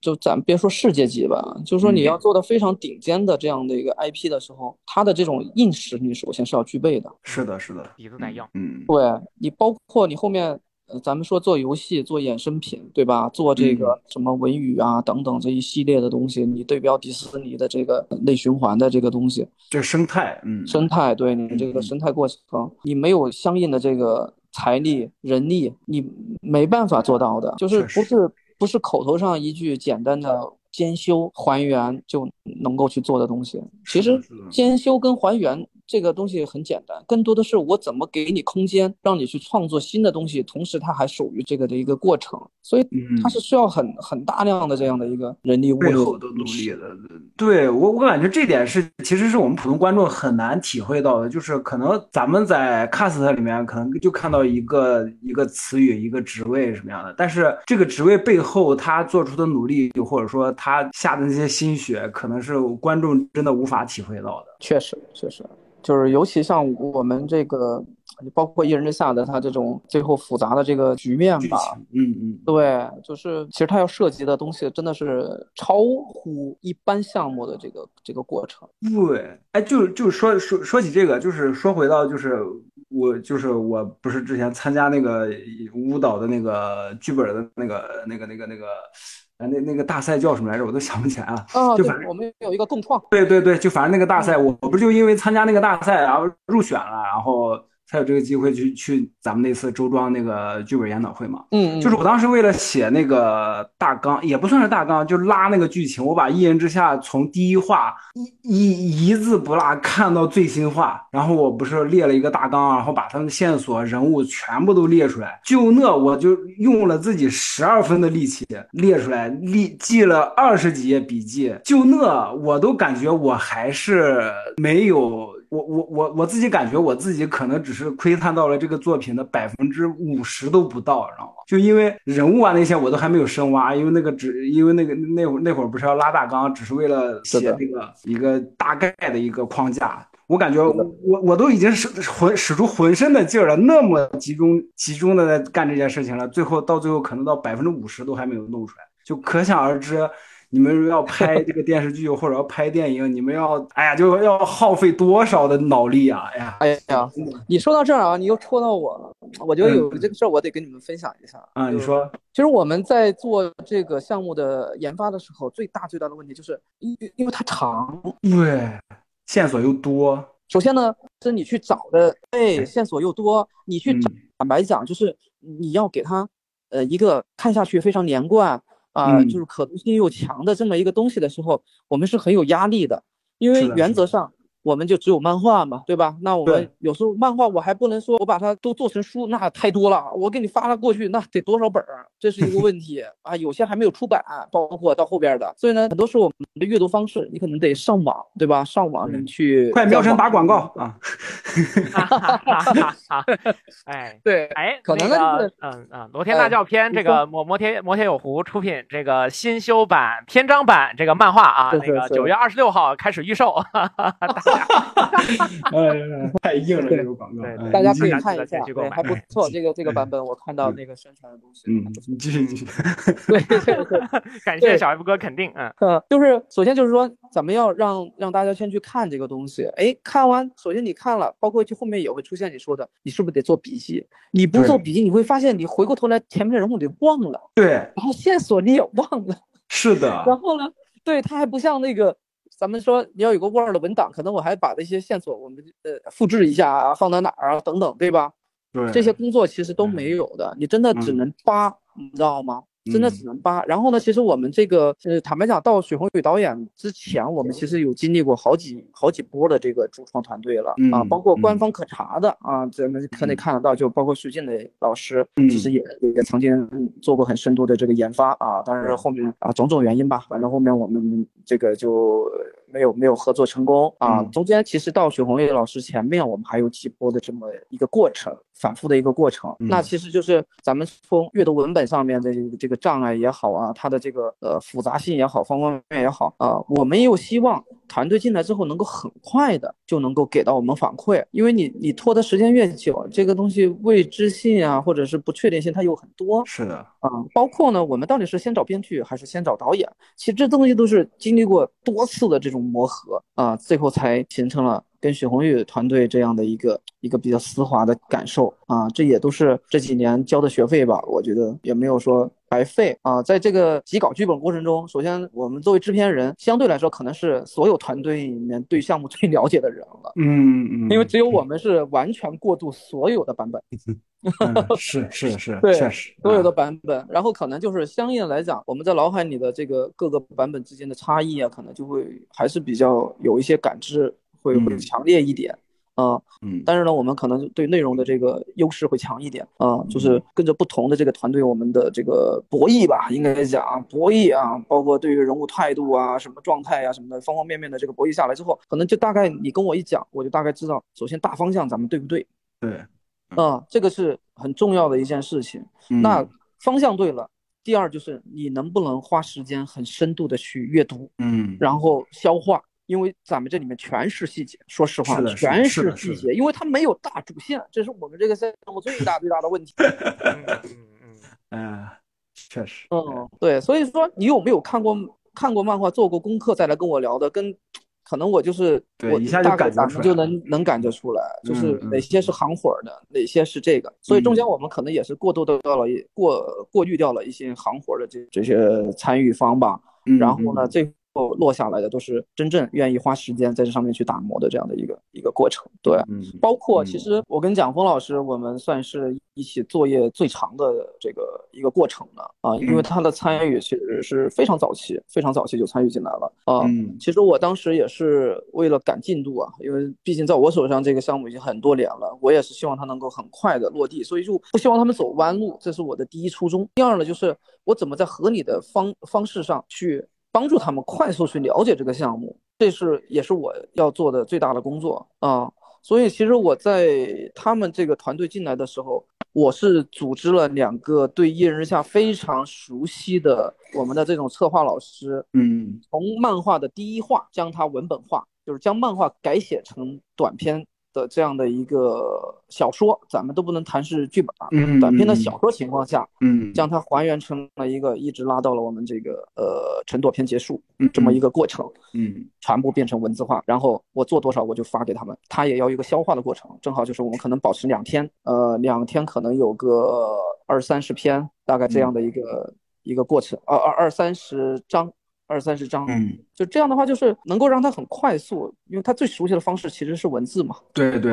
B: 就咱别说世界级吧，就是说你要做到非常顶尖的这样的一个 IP 的时候，它的这种硬实力首先是要具备的。
A: 是的，是的，
C: 底子得硬。
A: 嗯，
B: 对你包括你后面。咱们说做游戏、做衍生品，对吧？做这个什么文娱啊等等这一系列的东西，你对标迪士尼的这个内循环的这个东西，
A: 这生态，嗯，
B: 生态，对你这个生态过程，你没有相应的这个财力、人力，你没办法做到的，就是不是不是口头上一句简单的。兼修还原就能够去做的东西，其实兼修跟还原。这个东西很简单，更多的是我怎么给你空间，让你去创作新的东西，同时它还属于这个的一个过程，所以它是需要很很大量的这样的一个人力物力
A: 的努力的。对我，我感觉这点是其实是我们普通观众很难体会到的，就是可能咱们在 cast 里面可能就看到一个一个词语、一个职位什么样的，但是这个职位背后他做出的努力，或者说他下的那些心血，可能是观众真的无法体会到的。
B: 确实，确实。就是尤其像我们这个，包括一人之下的他这种最后复杂的这个局面吧，
A: 嗯嗯，
B: 对，就是其实他要涉及的东西真的是超乎一般项目的这个这个过程。
A: 对，哎，就就说说说起这个，就是说回到就是我就是我不是之前参加那个舞蹈的那个剧本的那个那个那个那个。哎，那那个大赛叫什么来着？我都想不起来了。
B: 哦，
A: 就反正
B: 我们有一个共创。
A: 对对对，就反正那个大赛，我我不就因为参加那个大赛，然后入选了，然后。才有这个机会去去咱们那次周庄那个剧本研讨会嘛，
B: 嗯，
A: 就是我当时为了写那个大纲，也不算是大纲，就拉那个剧情，我把一人之下从第一话一一一字不落看到最新话，然后我不是列了一个大纲，然后把他们的线索、人物全部都列出来，就那我就用了自己十二分的力气列出来，记记了二十几页笔记，就那我都感觉我还是没有。我我我我自己感觉我自己可能只是窥探到了这个作品的百分之五十都不到，知道吗？就因为人物啊那些我都还没有深挖，因为那个只因为那个那会那会儿不是要拉大纲，只是为了写那个一个大概的一个框架。我感觉我我都已经使浑使出浑身的劲儿了，那么集中集中的在干这件事情了，最后到最后可能到百分之五十都还没有弄出来，就可想而知。你们要拍这个电视剧或者要拍电影，你们要哎呀，就要耗费多少的脑力啊！哎呀，
B: 哎呀，你说到这儿啊，你又戳到我了。我觉得有这个事儿，我得跟你们分享一下
A: 啊。你说，
B: 其实我们在做这个项目的研发的时候，最大最大的问题就是，因因为它长，
A: 对，线索又多。
B: 首先呢，是你去找的，哎，线索又多，你去坦白讲，就是你要给他，呃，一个看下去非常连贯。啊，就是可读性又强的这么一个东西的时候，我们是很有压力的，因为原则上。我们就只有漫画嘛，对吧？那我们有时候漫画我还不能说我把它都做成书，那太多了。我给你发了过去，那得多少本儿？这是一个问题啊。有些还没有出版，包括到后边的。所以呢，很多时候我们的阅读方式，你可能得上网，对吧？上网你去。
A: 快，喵晨打广告啊！
C: 哎，
B: 对，
C: 哎，
B: 可能
C: 呢，嗯嗯，罗天大教篇这个摩摩天摩天有狐出品这个新修版篇章版这个漫画啊，那个九月二十六号开始预售。
A: 太硬了，这个广告，
B: 大家可以看一下，对，还不错。这个这个版本，我看到那个宣传的东西，
A: 嗯，你继续继续。
B: 对对对，
C: 感谢小 F 哥肯定，
B: 嗯嗯，就是首先就是说，咱们要让让大家先去看这个东西，哎，看完，首先你看了，包括就后面也会出现你说的，你是不是得做笔记？你不做笔记，你会发现你回过头来前面的人物你忘了，
A: 对，
B: 然后线索你也忘了，
A: 是的。
B: 然后呢，对，它还不像那个。咱们说你要有个 Word 的文档，可能我还把这些线索我们呃复制一下啊，放到哪儿啊等等，对吧？
A: 对，
B: 这些工作其实都没有的，你真的只能扒，你知道吗？真的只能扒。然后呢，其实我们这个呃，坦白讲，到许宏宇导演之前，我们其实有经历过好几好几波的这个主创团队了啊，包括官方可查的啊，咱们可以看得到，就包括徐静蕾老师，其实也也曾经做过很深度的这个研发啊，但是后面啊种种原因吧，反正后面我们这个就。没有没有合作成功啊！中间其实到许宏宇老师前面，我们还有几波的这么一个过程，反复的一个过程。那其实就是咱们从阅读文本上面的这个障碍也好啊，它的这个呃复杂性也好，方方面面也好啊，我们又希望团队进来之后能够很快的就能够给到我们反馈，因为你你拖的时间越久，这个东西未知性啊，或者是不确定性它又很多。
A: 是的
B: 啊，包括呢，我们到底是先找编剧还是先找导演？其实这东西都是经历过多次的这种。磨合啊，最后才形成了跟许宏宇团队这样的一个一个比较丝滑的感受啊，这也都是这几年交的学费吧，我觉得也没有说白费啊。在这个辑稿剧本过程中，首先我们作为制片人，相对来说可能是所有团队里面对项目最了解的人了，
A: 嗯嗯，
B: 因为只有我们是完全过渡所有的版本。
A: 是是是，
B: 对，
A: 确实
B: 所有的版本，然后可能就是相应来讲，我们在脑海里的这个各个版本之间的差异啊，可能就会还是比较有一些感知，会会强烈一点啊。
A: 嗯，
B: 但是呢，我们可能对内容的这个优势会强一点啊，就是跟着不同的这个团队，我们的这个博弈吧，应该讲博弈啊，包括对于人物态度啊、什么状态啊什么的，方方面面的这个博弈下来之后，可能就大概你跟我一讲，我就大概知道，首先大方向咱们对不对？
A: 对。
B: 啊，这个是很重要的一件事情。那方向对了，第二就是你能不能花时间很深度的去阅读，
A: 嗯，
B: 然后消化，因为咱们这里面全是细节。说实话，全是细节，因为它没有大主线，这是我们这个项目最大最大的问题。
C: 嗯嗯
A: 嗯，确实。
B: 嗯，对，所以说你有没有看过看过漫画、做过功课再来跟我聊的，跟。可能我就是我大概咱们就能能感觉出来，就是哪些是行活的，哪些是这个，所以中间我们可能也是过渡到了过过滤掉了一些行活的这这些参与方吧，然后呢这。后落下来的都是真正愿意花时间在这上面去打磨的这样的一个一个过程，对，
A: 嗯，
B: 包括其实我跟蒋峰老师，我们算是一起作业最长的这个一个过程了啊，因为他的参与其实是非常早期，非常早期就参与进来了啊。
A: 嗯，
B: 其实我当时也是为了赶进度啊，因为毕竟在我手上这个项目已经很多年了，我也是希望他能够很快的落地，所以就不希望他们走弯路，这是我的第一初衷。第二呢，就是我怎么在合理的方方式上去。帮助他们快速去了解这个项目，这是也是我要做的最大的工作啊。所以其实我在他们这个团队进来的时候，我是组织了两个对一人之下非常熟悉的我们的这种策划老师，
A: 嗯，
B: 从漫画的第一话将它文本化，就是将漫画改写成短篇。的这样的一个小说，咱们都不能谈是剧本，
A: 嗯，
B: 短篇的小说情况下，
A: 嗯，
B: 将它还原成了一个一直拉到了我们这个呃成朵篇结束，这么一个过程，
A: 嗯，
B: 全部变成文字化，然后我做多少我就发给他们，他也要一个消化的过程，正好就是我们可能保持两天，呃，两天可能有个二三十篇，大概这样的一个一个过程，二二二三十章。二三十章，
A: 嗯，
B: 就这样的话，就是能够让他很快速，因为他最熟悉的方式其实是文字嘛。
A: 对对对，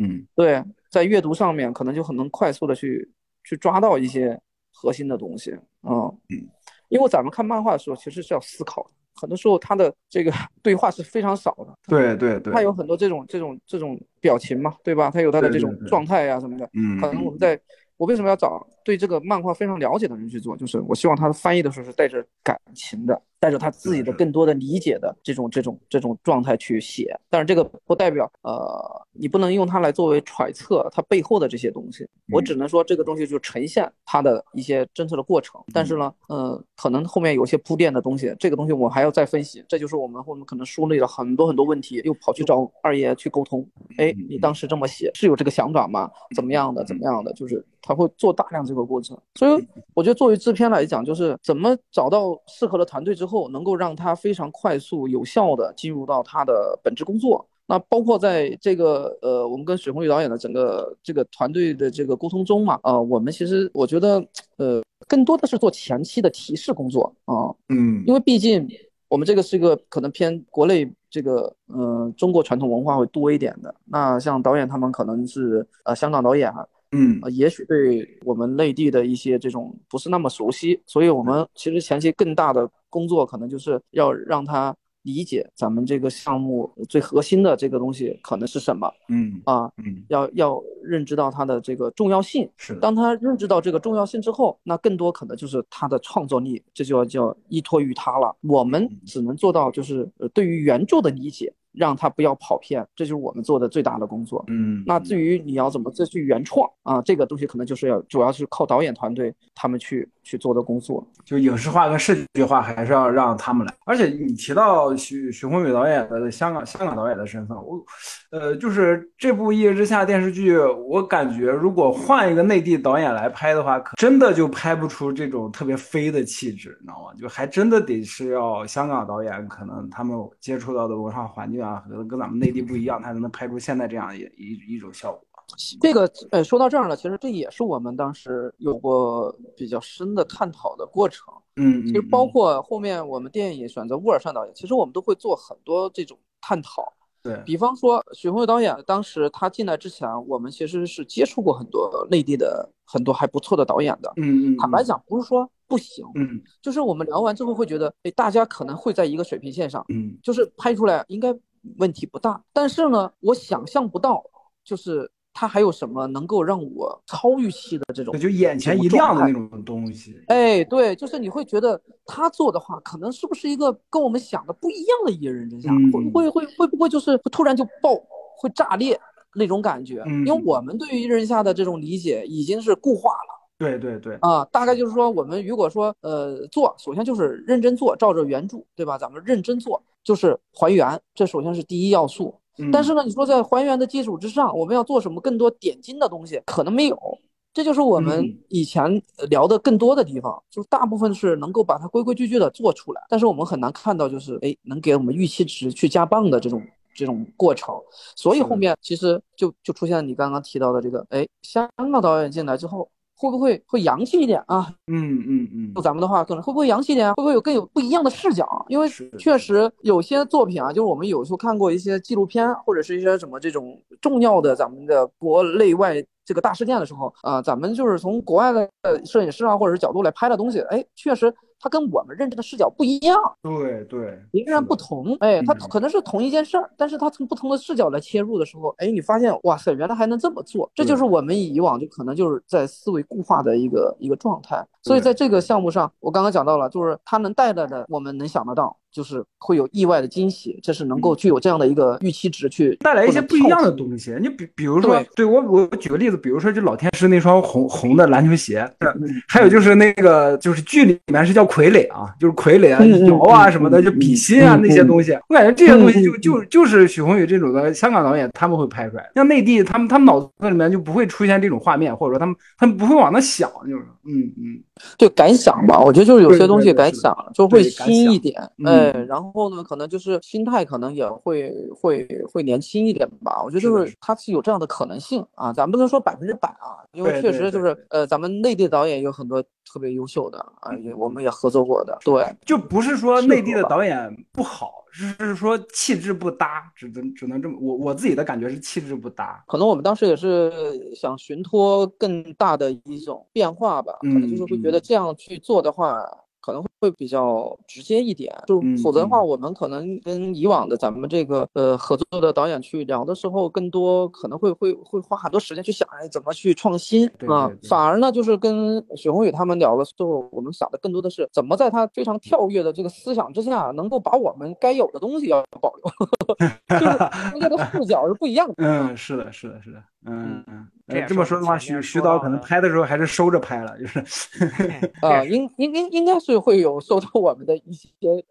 B: 嗯，对，在阅读上面可能就很能快速的去去抓到一些核心的东西，嗯
A: 嗯，
B: 因为咱们看漫画的时候其实是要思考的，很多时候他的这个 对话是非常少的。
A: 对对对，
B: 他有很多这种这种这种表情嘛，对吧？他有他的这种状态呀什么的，
A: 嗯，
B: 可能我们在。我为什么要找对这个漫画非常了解的人去做？就是我希望他的翻译的时候是带着感情的，带着他自己的更多的理解的这种这种这种状态去写。但是这个不代表，呃，你不能用它来作为揣测它背后的这些东西。我只能说这个东西就呈现它的一些侦测的过程。但是呢，呃，可能后面有些铺垫的东西，这个东西我还要再分析。这就是我们后面可能梳理了很多很多问题，又跑去找二爷去沟通。哎，你当时这么写是有这个想法吗？怎么样的？怎么样的？就是。他会做大量这个过程，所以我觉得作为制片来讲，就是怎么找到适合的团队之后，能够让他非常快速、有效的进入到他的本职工作。那包括在这个呃，我们跟水红玉导演的整个这个团队的这个沟通中嘛，啊，我们其实我觉得呃，更多的是做前期的提示工作啊，
A: 嗯，
B: 因为毕竟我们这个是一个可能偏国内这个呃中国传统文化会多一点的。那像导演他们可能是呃香港导演。
A: 嗯，
B: 也许对我们内地的一些这种不是那么熟悉，所以我们其实前期更大的工作可能就是要让他理解咱们这个项目最核心的这个东西可能是什么。
A: 嗯
B: 啊，
A: 嗯，
B: 要要认知到它的这个重要性。
A: 是，
B: 当他认知到这个重要性之后，那更多可能就是他的创作力，这就要叫依托于他了。我们只能做到就是对于原著的理解。让他不要跑偏，这就是我们做的最大的工作。
A: 嗯，
B: 那至于你要怎么再去原创啊，这个东西可能就是要主要是靠导演团队他们去去做的工作。
A: 就影视化跟视觉化还是要让他们来。而且你提到徐徐宏宇导演的香港香港导演的身份，我，呃，就是这部《一夜之下》电视剧，我感觉如果换一个内地导演来拍的话，可真的就拍不出这种特别飞的气质，你知道吗？就还真的得是要香港导演，可能他们接触到的文化环境啊，可能跟咱们内地不一样，他才能拍出现在这样一一一种效果。
B: 这个呃，说到这儿了，其实这也是我们当时有过比较深的探讨的过程。
A: 嗯，
B: 其实包括后面我们电影选择沃尔善导演，其实我们都会做很多这种探讨。
A: 对
B: 比方说，许宏伟导演当时他进来之前，我们其实是接触过很多内地的很多还不错的导演的。
A: 嗯嗯，
B: 坦白讲，不是说不行，
A: 嗯，
B: 就是我们聊完之后会觉得，哎，大家可能会在一个水平线上，
A: 嗯，
B: 就是拍出来应该问题不大。但是呢，我想象不到，就是。他还有什么能够让我超预期的这种？
A: 就眼前一亮的那种东西。
B: 哎，对，就是你会觉得他做的话，可能是不是一个跟我们想的不一样的一个人之下，会会会会不会就是突然就爆，会炸裂那种感觉？因为我们对于一人下的这种理解已经是固化了。
A: 对对对。
B: 啊，大概就是说，我们如果说呃做，首先就是认真做，照着原著，对吧？咱们认真做，就是还原，这首先是第一要素。但是呢，你说在还原的基础之上，我们要做什么更多点睛的东西？可能没有，这就是我们以前聊的更多的地方，就是大部分是能够把它规规矩矩的做出来，但是我们很难看到，就是哎，能给我们预期值去加棒的这种这种过程。所以后面其实就就出现你刚刚提到的这个，哎，香港导演进来之后。会不会会洋气一点啊？
A: 嗯嗯嗯，
B: 就咱们的话，可能会不会洋气一点？啊会不会有更有不一样的视角？因为确实有些作品啊，就是我们有时候看过一些纪录片，或者是一些什么这种重要的咱们的国内外这个大事件的时候啊，咱们就是从国外的摄影师啊，或者是角度来拍的东西，哎，确实。它跟我们认知的视角不一样，
A: 对对，
B: 截然不同。哎，它可能是同一件事儿，但是它从不同的视角来切入的时候，哎，你发现哇塞，原来还能这么做，这就是我们以往就可能就是在思维固化的一个一个状态。所以在这个项目上，我刚刚讲到了，就是它能带来的，我们能想得到。就是会有意外的惊喜，这是能够具有这样的一个预期值去
A: 带来一些不一样的东西。你比比如说，对我我举个例子，比如说就老天师那双红红的篮球鞋，还有就是那个就是剧里面是叫傀儡啊，就是傀儡啊、摇啊什么的，就比心啊那些东西，我感觉这些东西就就就是许宏宇这种的香港导演他们会拍出来，像内地他们他们脑子里面就不会出现这种画面，或者说他们他们不会往那想，就是嗯嗯，
B: 就敢想吧，我觉得就是有些东西敢想就会新一点，嗯。然后呢，可能就是心态可能也会会会年轻一点吧。我觉得就是他是。有这样的可能性啊，咱不能说百分之百啊，因为确实就是呃，咱们内地导演有很多特别优秀的啊，也我们也合作过的。对，
A: 就不是说内地的导演不好，是说气质不搭，只能只能这么我我自己的感觉是气质不搭。
B: 可能我们当时也是想寻托更大的一种变化吧，可能就是会觉得这样去做的话。可能会比较直接一点，就否则的话，我们可能跟以往的咱们这个呃合作的导演去聊的时候，更多可能会会会花很多时间去想，哎，怎么去创新啊？反而呢，就是跟许宏宇他们聊的时候，我们想的更多的是怎么在他非常跳跃的这个思想之下，能够把我们该有的东西要保留，就是大家的 视角是不一样的。
A: 嗯，是的，是的，是的。嗯嗯，这么说的话，徐徐导可能拍的时候还是收着拍了，就是
B: 啊，应应应应该是会有受到我们的一些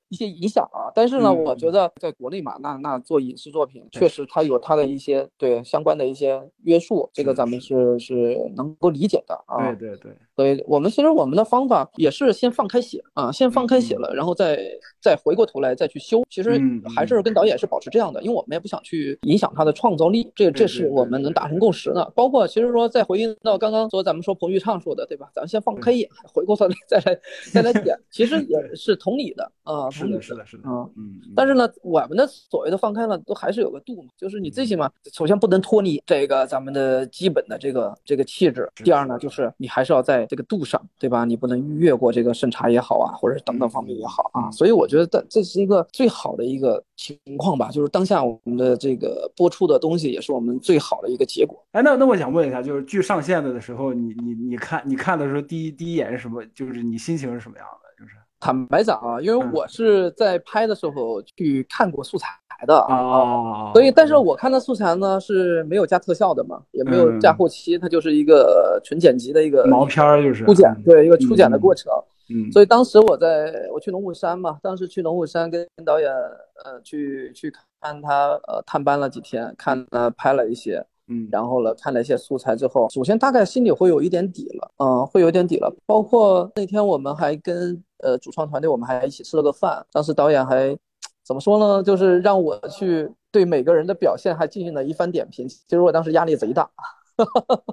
B: 一些影响啊。但是呢，我觉得在国内嘛，那那做影视作品，确实它有它的一些对相关的一些约束，这个咱们是是能够理解的
A: 啊。对对对，
B: 所以我们其实我们的方法也是先放开写啊，先放开写了，然后再再回过头来再去修。其实还是跟导演是保持这样的，因为我们也不想去影响他的创造力，这这是我们能达成共。识的，包括其实说再回应到刚刚说咱们说彭昱畅说的，对吧？咱们先放开眼，回过头来再来再来讲，其实也是同理的啊，
A: 是的，是的，是的，
B: 啊嗯。但是呢，我们的所谓的放开了，都还是有个度嘛，就是你最起码首先不能脱离这个咱们的基本的这个这个气质，第二呢，就是你还是要在这个度上，对吧？你不能越过这个审查也好啊，或者等等方面也好啊。所以我觉得这这是一个最好的一个情况吧，就是当下我们的这个播出的东西，也是我们最好的一个结果。
A: 哎，那那我想问一下，就是剧上线的的时候，你你你看你看的时候，第一第一眼是什么？就是你心情是什么样的？就是
B: 坦白讲啊，因为我是在拍的时候去看过素材，的啊，所以但是我看的素材呢是没有加特效的嘛，也没有加后期，它就是一个纯剪辑的一个
A: 毛片儿，就是
B: 初剪，对一个初剪的过程。
A: 嗯，
B: 所以当时我在我去龙虎山嘛，当时去龙虎山跟导演呃去去看他呃探班了几天，看他拍了一些。
A: 嗯，
B: 然后呢看了一些素材之后，首先大概心里会有一点底了，嗯，会有点底了。包括那天我们还跟呃主创团队，我们还一起吃了个饭，当时导演还怎么说呢？就是让我去对每个人的表现还进行了一番点评。其实我当时压力贼大，哈哈哈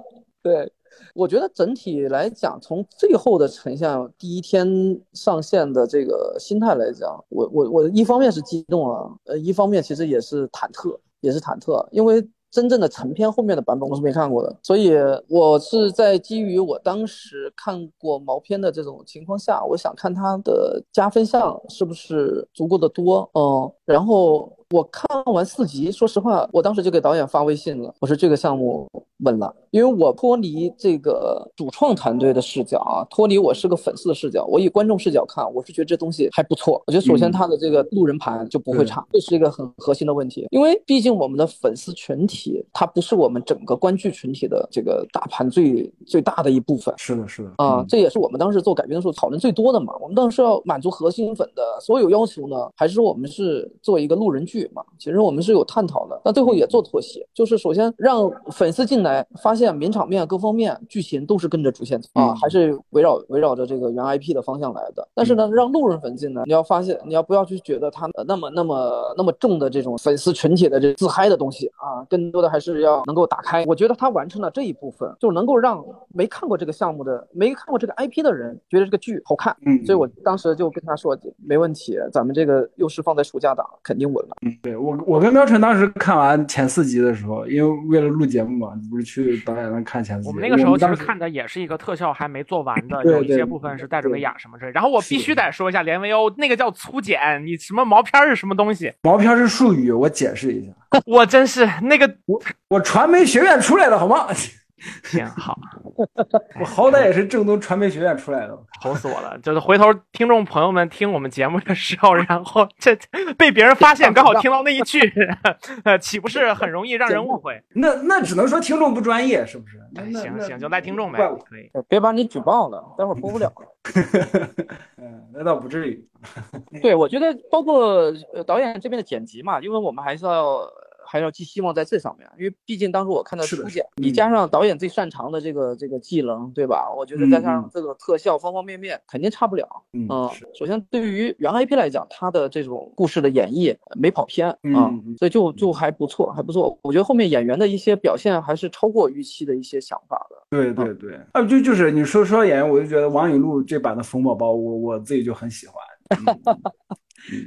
B: 对，我觉得整体来讲，从最后的呈现，第一天上线的这个心态来讲，我我我一方面是激动啊，呃，一方面其实也是忐忑，也是忐忑，因为。真正的成片后面的版本我是没看过的，所以我是在基于我当时看过毛片的这种情况下，我想看它的加分项是不是足够的多，嗯，然后。我看完四集，说实话，我当时就给导演发微信了，我说这个项目稳了，因为我脱离这个主创团队的视角啊，脱离我是个粉丝的视角，我以观众视角看，我是觉得这东西还不错。我觉得首先它的这个路人盘就不会差，这是一个很核心的问题，因为毕竟我们的粉丝群体，它不是我们整个观剧群体的这个大盘最最大的一部分。
A: 是的，是的，
B: 啊，这也是我们当时做改编的时候讨论最多的嘛。我们当时要满足核心粉的所有要求呢，还是说我们是做一个路人剧？嘛，其实我们是有探讨的，那最后也做妥协，就是首先让粉丝进来，发现名场面各方面剧情都是跟着主线啊，还是围绕围绕着这个原 IP 的方向来的。但是呢，让路人粉进来，你要发现，你要不要去觉得他那么那么那么重的这种粉丝群体的这自嗨的东西啊，更多的还是要能够打开。我觉得他完成了这一部分，就能够让没看过这个项目的、没看过这个 IP 的人觉得这个剧好看。
A: 嗯，
B: 所以我当时就跟他说，没问题，咱们这个又是放在暑假档，肯定稳了。
A: 嗯，对我我跟喵晨当时看完前四集的时候，因为为了录节目嘛，不是去导演那看前四。
C: 我们那个时候其实看的也是一个特效还没做完的，有一些部分是带着威亚什么之类。然后我必须得说一下连威欧那个叫粗剪，你什么毛片是什么东西？
A: 毛片是术语，我解释一下。
C: 我真是那个
A: 我我传媒学院出来的好吗？
C: 挺好，
A: 我好歹也是正宗传媒学院出来的，
C: 愁死我了。就是回头听众朋友们听我们节目的时候，然后这被别人发现，刚好听到那一句，呃，岂不是很容易让人误会？
A: 那那只能说听众不专业，是不是？
C: 行行，就赖听众呗，可以。
B: 别把你举报了，待会儿播不了
A: 了。嗯，那倒不至于。
B: 对，我觉得包括导演这边的剪辑嘛，因为我们还是要。还要寄希望在这上面，因为毕竟当时我看到初剪，你加上导演最擅长的这个这个技能，对吧？我觉得再加上这个特效方方面面，肯定差不了。
A: 嗯，
B: 首先对于原 IP 来讲，它的这种故事的演绎没跑偏啊，所以就就还不错，还不错。我觉得后面演员的一些表现还是超过预期的一些想法的。
A: 对对对，啊，就就是你说说演员，我就觉得王雨露这版的冯宝宝，我我自己就很喜欢。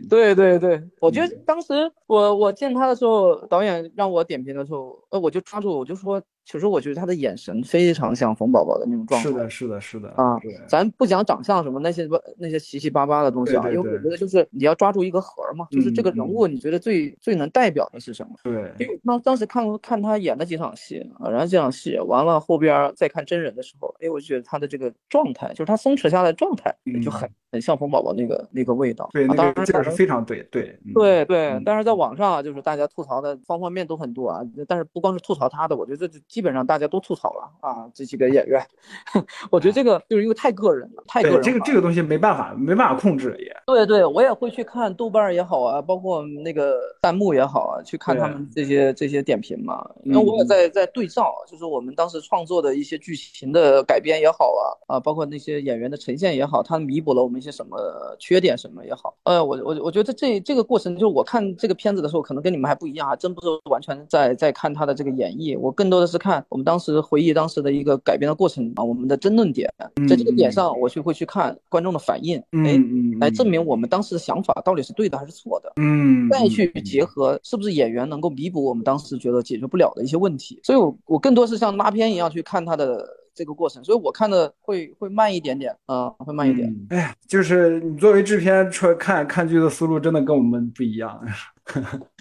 B: 对对对，我觉得当时我我见他的时候，导演让我点评的时候，呃，我就抓住，我就说。其实我觉得他的眼神非常像冯宝宝的那种状态。
A: 是的，是的，是的
B: 啊。咱不讲长相什么那些那些七七八八的东西啊，因为我觉得就是你要抓住一个核嘛，就是这个人物你觉得最最能代表的是什么？
A: 对。
B: 因为当当时看看他演的几场戏啊，然后这场戏完了后边再看真人的时候，哎，我觉得他的这个状态，就是他松弛下来状态就很很像冯宝宝那个那个味道。
A: 对，
B: 当
A: 然这个是非常对对
B: 对对。但是在网上啊就是大家吐槽的方方面面都很多啊，但是不光是吐槽他的，我觉得这基本上大家都吐。槽了啊，这几个演员，我觉得这个就是因为太个人了，太个人。
A: 这个这个东西没办法，没办法控制也。
B: 对对，我也会去看豆瓣也好啊，包括那个弹幕也好啊，去看他们这些这些点评嘛。因为我也在在对照，就是我们当时创作的一些剧情的改编也好啊啊，包括那些演员的呈现也好，它弥补了我们一些什么缺点什么也好。呃，我我我觉得这这个过程，就是我看这个片子的时候，可能跟你们还不一样啊，真不是完全在在看他的这个演绎，我更多的是看我们当时。回忆当时的一个改编的过程啊，我们的争论点，在这个点上，我去会去看观众的反应，哎，来证明我们当时的想法到底是对的还是错的，
A: 嗯，
B: 再去结合是不是演员能够弥补我们当时觉得解决不了的一些问题。所以，我我更多是像拉片一样去看他的这个过程，所以我看的会会慢一点点，啊，会慢一点。
A: 哎呀，就是你作为制片出来看看剧的思路，真的跟我们不一样。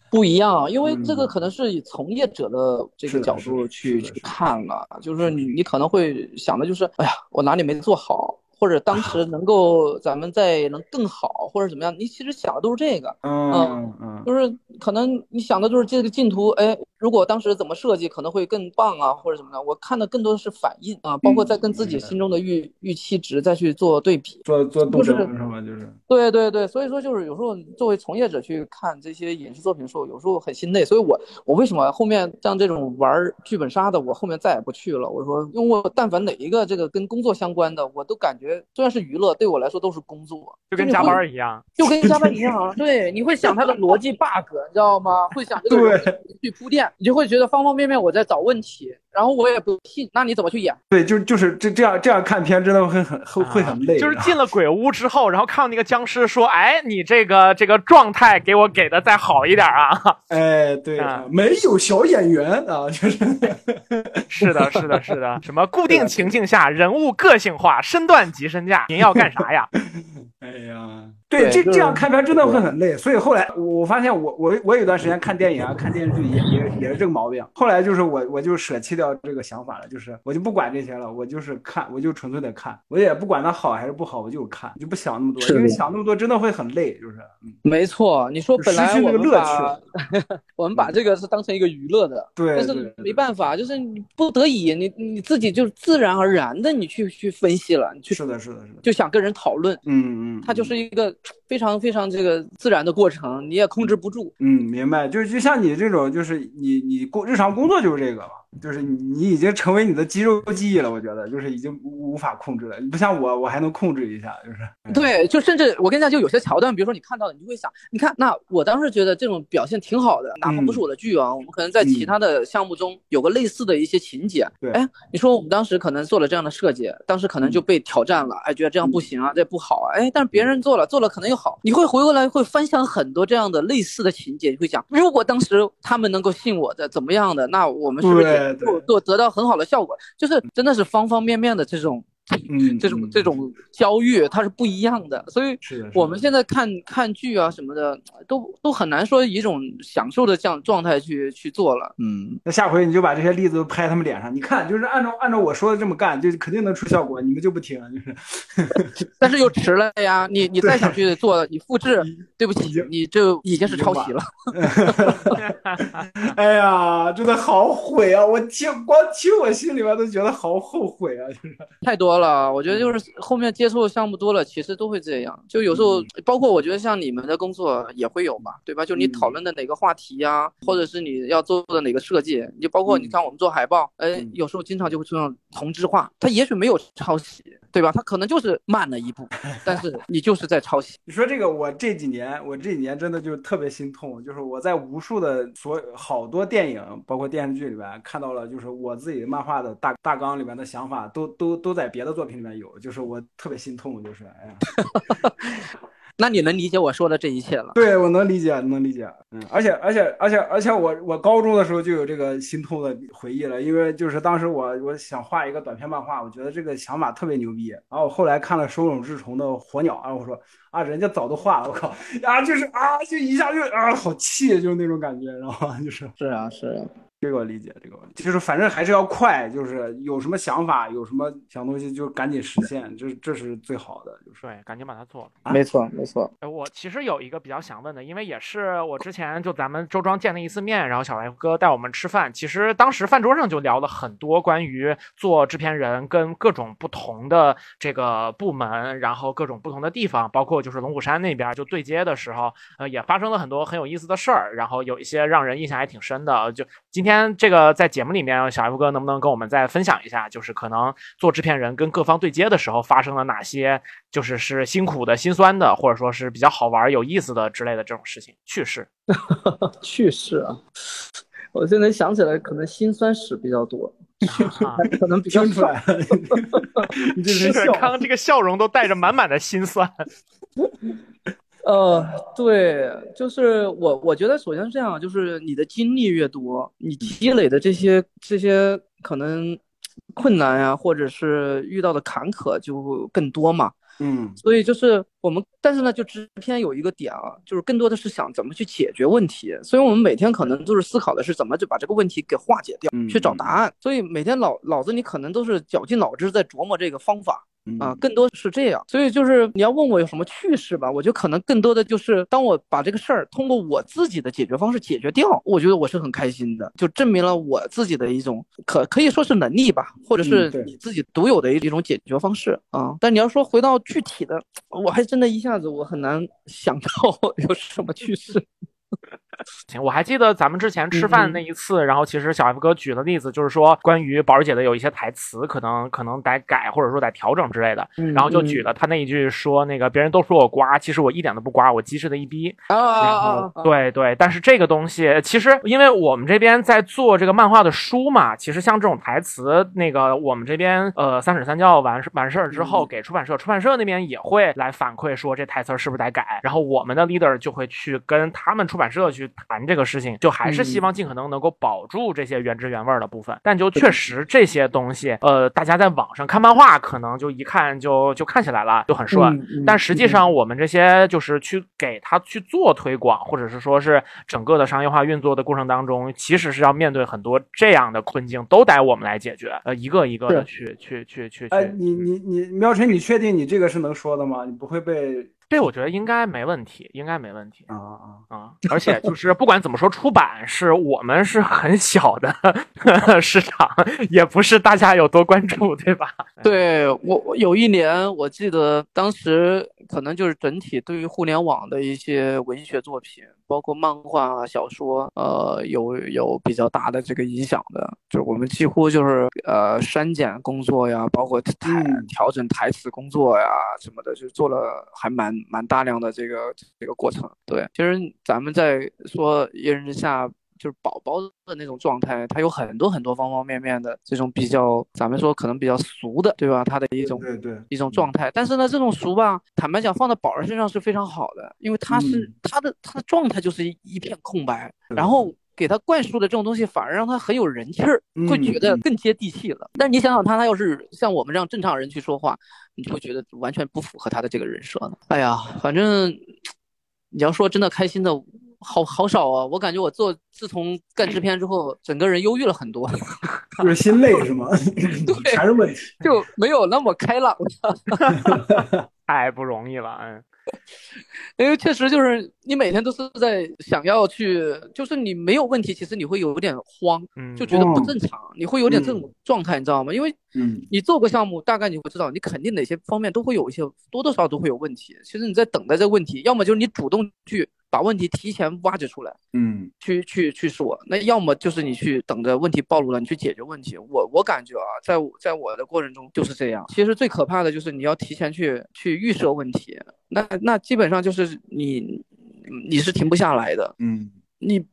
B: 不一样，因为这个可能是以从业者的这个角度去去看了，就是你你可能会想的就是，哎呀，我哪里没做好，或者当时能够咱们再能更好，或者怎么样，你其实想的都是这个，
A: 嗯嗯，
B: 就是可能你想的就是这个镜头，哎，如果当时怎么设计可能会更棒啊，或者怎么的。我看的更多的是反应啊，包括在跟自己心中的预预期值再去做对比，
A: 做做斗争是
B: 吗？
A: 就是。
B: 对对对，所以说就是有时候作为从业者去看这些影视作品的时候，有时候很心累。所以我我为什么后面像这种玩剧本杀的，我后面再也不去了。我说，因为我但凡哪一个这个跟工作相关的，我都感觉虽然是娱乐，对我来说都是工作，
C: 就跟加班一样，
B: 就跟加班一样。对，你会想它的逻辑 bug，你知道吗？会想这个去铺垫，你就会觉得方方面面我在找问题。然后我也不信，那你怎么去演？
A: 对，就就是这这样这样看片真的会很会会很累。
C: 就是进了 鬼屋之后，然后看到那个僵尸说：“哎，你这个这个状态给我给的再好一点啊！”
A: 哎，对，没有小演员啊，就是
C: 是的，是的，是的，什么固定情境下人物个性化，身段及身价，您要干啥呀？
A: 哎呀。对，这这样看片真的会很累，所以后来我发现我我我有段时间看电影啊，看电视剧也也也是这个毛病。后来就是我我就舍弃掉这个想法了，就是我就不管这些了，我就是看，我就纯粹的看，我也不管它好还是不好，我就看，就不想那么多，因为想那么多真的会很累，就是。
B: 没错，你说本来我们把 我们把这个是当成一个娱乐的，
A: 对，
B: 但是没办法，就是你不得已，你你自己就自然而然的你去去分析了，你去
A: 是的是的是的，
B: 就想跟人讨论，
A: 嗯嗯，
B: 它就是一个。非常非常这个自然的过程，你也控制不住。
A: 嗯，明白，就就像你这种，就是你你工日常工作就是这个嘛。就是你，你已经成为你的肌肉记忆了。我觉得，就是已经无无法控制了。你不像我，我还能控制一下。就是
B: 对，就甚至我跟你讲，就有些桥段，比如说你看到了，你就会想，你看，那我当时觉得这种表现挺好的，哪怕不是我的剧啊，我们可能在其他的项目中有个类似的一些情节。
A: 对，
B: 哎，你说我们当时可能做了这样的设计，当时可能就被挑战了，哎，觉得这样不行啊，这不好啊，哎，但是别人做了，做了可能又好。你会回过来会分享很多这样的类似的情节，你会想，如果当时他们能够信我的，怎么样的，那我们是不是也做做得到？很好的效果，就是真的是方方面面的这种。
A: 嗯，
B: 这种这种焦虑它是不一样的，所以我们现在看看剧啊什么的，都都很难说以一种享受的这样状态去去做了。
A: 嗯，那下回你就把这些例子都拍他们脸上，你看，就是按照按照我说的这么干，就肯定能出效果。你们就不听，就是，
B: 但是又迟了呀。你 你再想去做，你复制，对不起，你就已经是抄袭了。
A: 哎呀，真的好悔啊！我听光听我心里边都觉得好后悔啊，就是
B: 太多。了，我觉得就是后面接触的项目多了，其实都会这样。就有时候，包括我觉得像你们的工作也会有嘛，对吧？就你讨论的哪个话题呀，或者是你要做的哪个设计，你就包括你看我们做海报，哎，有时候经常就会出现同质化，它也许没有抄袭。对吧？他可能就是慢了一步，但是你就是在抄袭。
A: 你说这个，我这几年，我这几年真的就特别心痛，就是我在无数的所好多电影，包括电视剧里边看到了，就是我自己漫画的大大纲里面的想法，都都都在别的作品里面有，就是我特别心痛，就是哎呀。
B: 那你能理解我说的这一切了？
A: 对，我能理解，能理解。嗯，而且，而且，而且，而且，我我高中的时候就有这个心痛的回忆了，因为就是当时我我想画一个短篇漫画，我觉得这个想法特别牛逼。然后我后来看了手冢治虫的《火鸟》，然后我说啊，人家早都画了，我靠啊，就是啊，就一下就啊，好气，就是那种感觉，然后就是
B: 是啊，是啊。
A: 这个我理解，这个就是反正还是要快，就是有什么想法，有什么想东西就赶紧实现，这这是最好的，就是
C: 对，赶紧把它做了。
B: 没错，没错。
C: 我其实有一个比较想问的，因为也是我之前就咱们周庄见了一次面，然后小白哥带我们吃饭，其实当时饭桌上就聊了很多关于做制片人跟各种不同的这个部门，然后各种不同的地方，包括就是龙虎山那边就对接的时候，呃，也发生了很多很有意思的事儿，然后有一些让人印象还挺深的，就今天。今天这个在节目里面，小 F 哥能不能跟我们再分享一下，就是可能做制片人跟各方对接的时候发生了哪些，就是是辛苦的、心酸的，或者说是比较好玩、有意思的之类的这种事情趣事？
B: 趣事啊，我现在想起来，可能心酸史比较多，可能比较
A: 少。你这是
C: 刚刚这个笑容都带着满满的心酸。
B: 呃，对，就是我，我觉得首先是这样，就是你的经历越多，你积累的这些这些可能困难呀，或者是遇到的坎坷就更多嘛。
A: 嗯，
B: 所以就是我们，但是呢，就制片有一个点啊，就是更多的是想怎么去解决问题，所以我们每天可能都是思考的是怎么就把这个问题给化解掉，去找答案。所以每天脑脑子里可能都是绞尽脑汁在琢磨这个方法。啊，更多是这样。所以就是你要问我有什么趣事吧，我觉得可能更多的就是当我把这个事儿通过我自己的解决方式解决掉，我觉得我是很开心的，就证明了我自己的一种可可以说是能力吧，或者是你自己独有的一种解决方式啊。但你要说回到具体的，我还真的一下子我很难想到 有什么趣事。
C: 行，我还记得咱们之前吃饭那一次，然后其实小 F 哥举的例子就是说，关于宝儿姐的有一些台词可能可能得改，或者说得调整之类的，然后就举了他那一句说，那个别人都说我瓜，其实我一点都不瓜，我机智的一逼。
B: 啊
C: 对对，但是这个东西其实因为我们这边在做这个漫画的书嘛，其实像这种台词，那个我们这边呃三审三教完完事儿之后给出版社，出版社那边也会来反馈说这台词是不是得改，然后我们的 leader 就会去跟他们出版社去。谈这个事情，就还是希望尽可能能够保住这些原汁原味的部分，但就确实这些东西，呃，大家在网上看漫画，可能就一看就就看起来了，就很顺。但实际上，我们这些就是去给他去做推广，或者是说是整个的商业化运作的过程当中，其实是要面对很多这样的困境，都得我们来解决，呃，一个一个的去去去去。
A: 哎，你你你，苗晨，你确定你这个是能说的吗？你不会被？
C: 这我觉得应该没问题，应该没问题
A: 啊啊
C: 啊！而且就是不管怎么说，出版是我们是很小的 市场，也不是大家有多关注，对吧？
B: 对我，我有一年我记得当时可能就是整体对于互联网的一些文学作品。包括漫画、啊小说，呃，有有比较大的这个影响的，就是我们几乎就是呃删减工作呀，包括台调整台词工作呀什么的，就做了还蛮蛮大量的这个这个过程。对，其实咱们在说一人之下。就是宝宝的那种状态，他有很多很多方方面面的这种比较，咱们说可能比较俗的，对吧？他的一种
A: 对对
B: 一种状态。但是呢，这种俗吧，坦白讲，放在宝儿身上是非常好的，因为他是他的他的状态就是一片空白，然后给他灌输的这种东西，反而让他很有人气儿，会觉得更接地气了。但你想想他，他要是像我们这样正常人去说话，你就会觉得完全不符合他的这个人设呢。哎呀，反正 你要说真的开心的。好好少啊！我感觉我做自从干制片之后，整个人忧郁了很多，
A: 就是心累是吗？
B: 对，
A: 全是问题，
B: 就没有那么开朗
C: 了，太不容易了，嗯。
B: 因为确实就是你每天都是在想要去，就是你没有问题，其实你会有点慌，就觉得不正常，你会有点这种状态，你知道吗？因为你做过项目，大概你会知道，你肯定哪些方面都会有一些多多少少都会有问题。其实你在等待这个问题，要么就是你主动去把问题提前挖掘出来，
A: 嗯，
B: 去去去说，那要么就是你去等着问题暴露了，你去解决问题。我我感觉啊，在在我的过程中就是这样。其实最可怕的就是你要提前去去预设问题。那那基本上就是你，你是停不下来的。
A: 嗯，
B: 你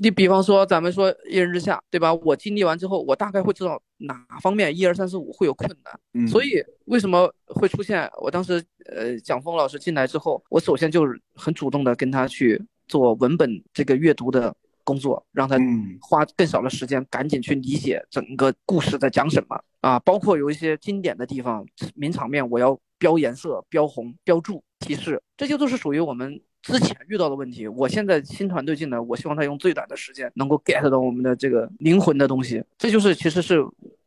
B: 你比方说咱们说一人之下，对吧？我经历完之后，我大概会知道哪方面一二三四五会有困难。
A: 嗯，
B: 所以为什么会出现？我当时呃，蒋峰老师进来之后，我首先就是很主动的跟他去做文本这个阅读的工作，让他花更少的时间，赶紧去理解整个故事在讲什么啊，包括有一些经典的地方、名场面，我要标颜色、标红、标注。提示，这些都是属于我们之前遇到的问题。我现在新团队进来，我希望他用最短的时间能够 get 到我们的这个灵魂的东西。这就是其实是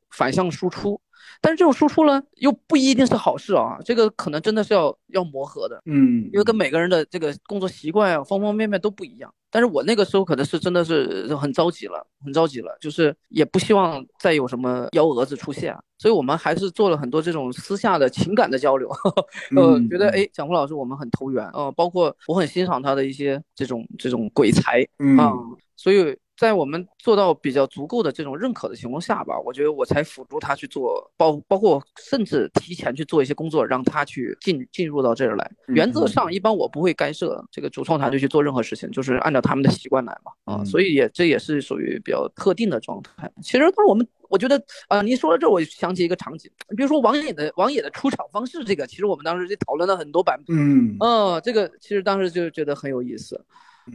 B: 反向输出，但是这种输出呢，又不一定是好事啊。这个可能真的是要要磨合的，
A: 嗯，
B: 因为跟每个人的这个工作习惯啊，方方面面都不一样。但是我那个时候可能是真的是很着急了，很着急了，就是也不希望再有什么幺蛾子出现，所以我们还是做了很多这种私下的情感的交流，呃，觉得哎，蒋红老师我们很投缘，呃，包括我很欣赏他的一些这种这种鬼才啊，所以。在我们做到比较足够的这种认可的情况下吧，我觉得我才辅助他去做，包包括甚至提前去做一些工作，让他去进进入到这儿来。原则上，一般我不会干涉这个主创团队去做任何事情，就是按照他们的习惯来嘛。啊，所以也这也是属于比较特定的状态。其实，当我们我觉得，呃，您说到这，我想起一个场景，比如说王野的王野的出场方式，这个其实我们当时就讨论了很多版本。
A: 嗯，
B: 呃，这个其实当时就觉得很有意思。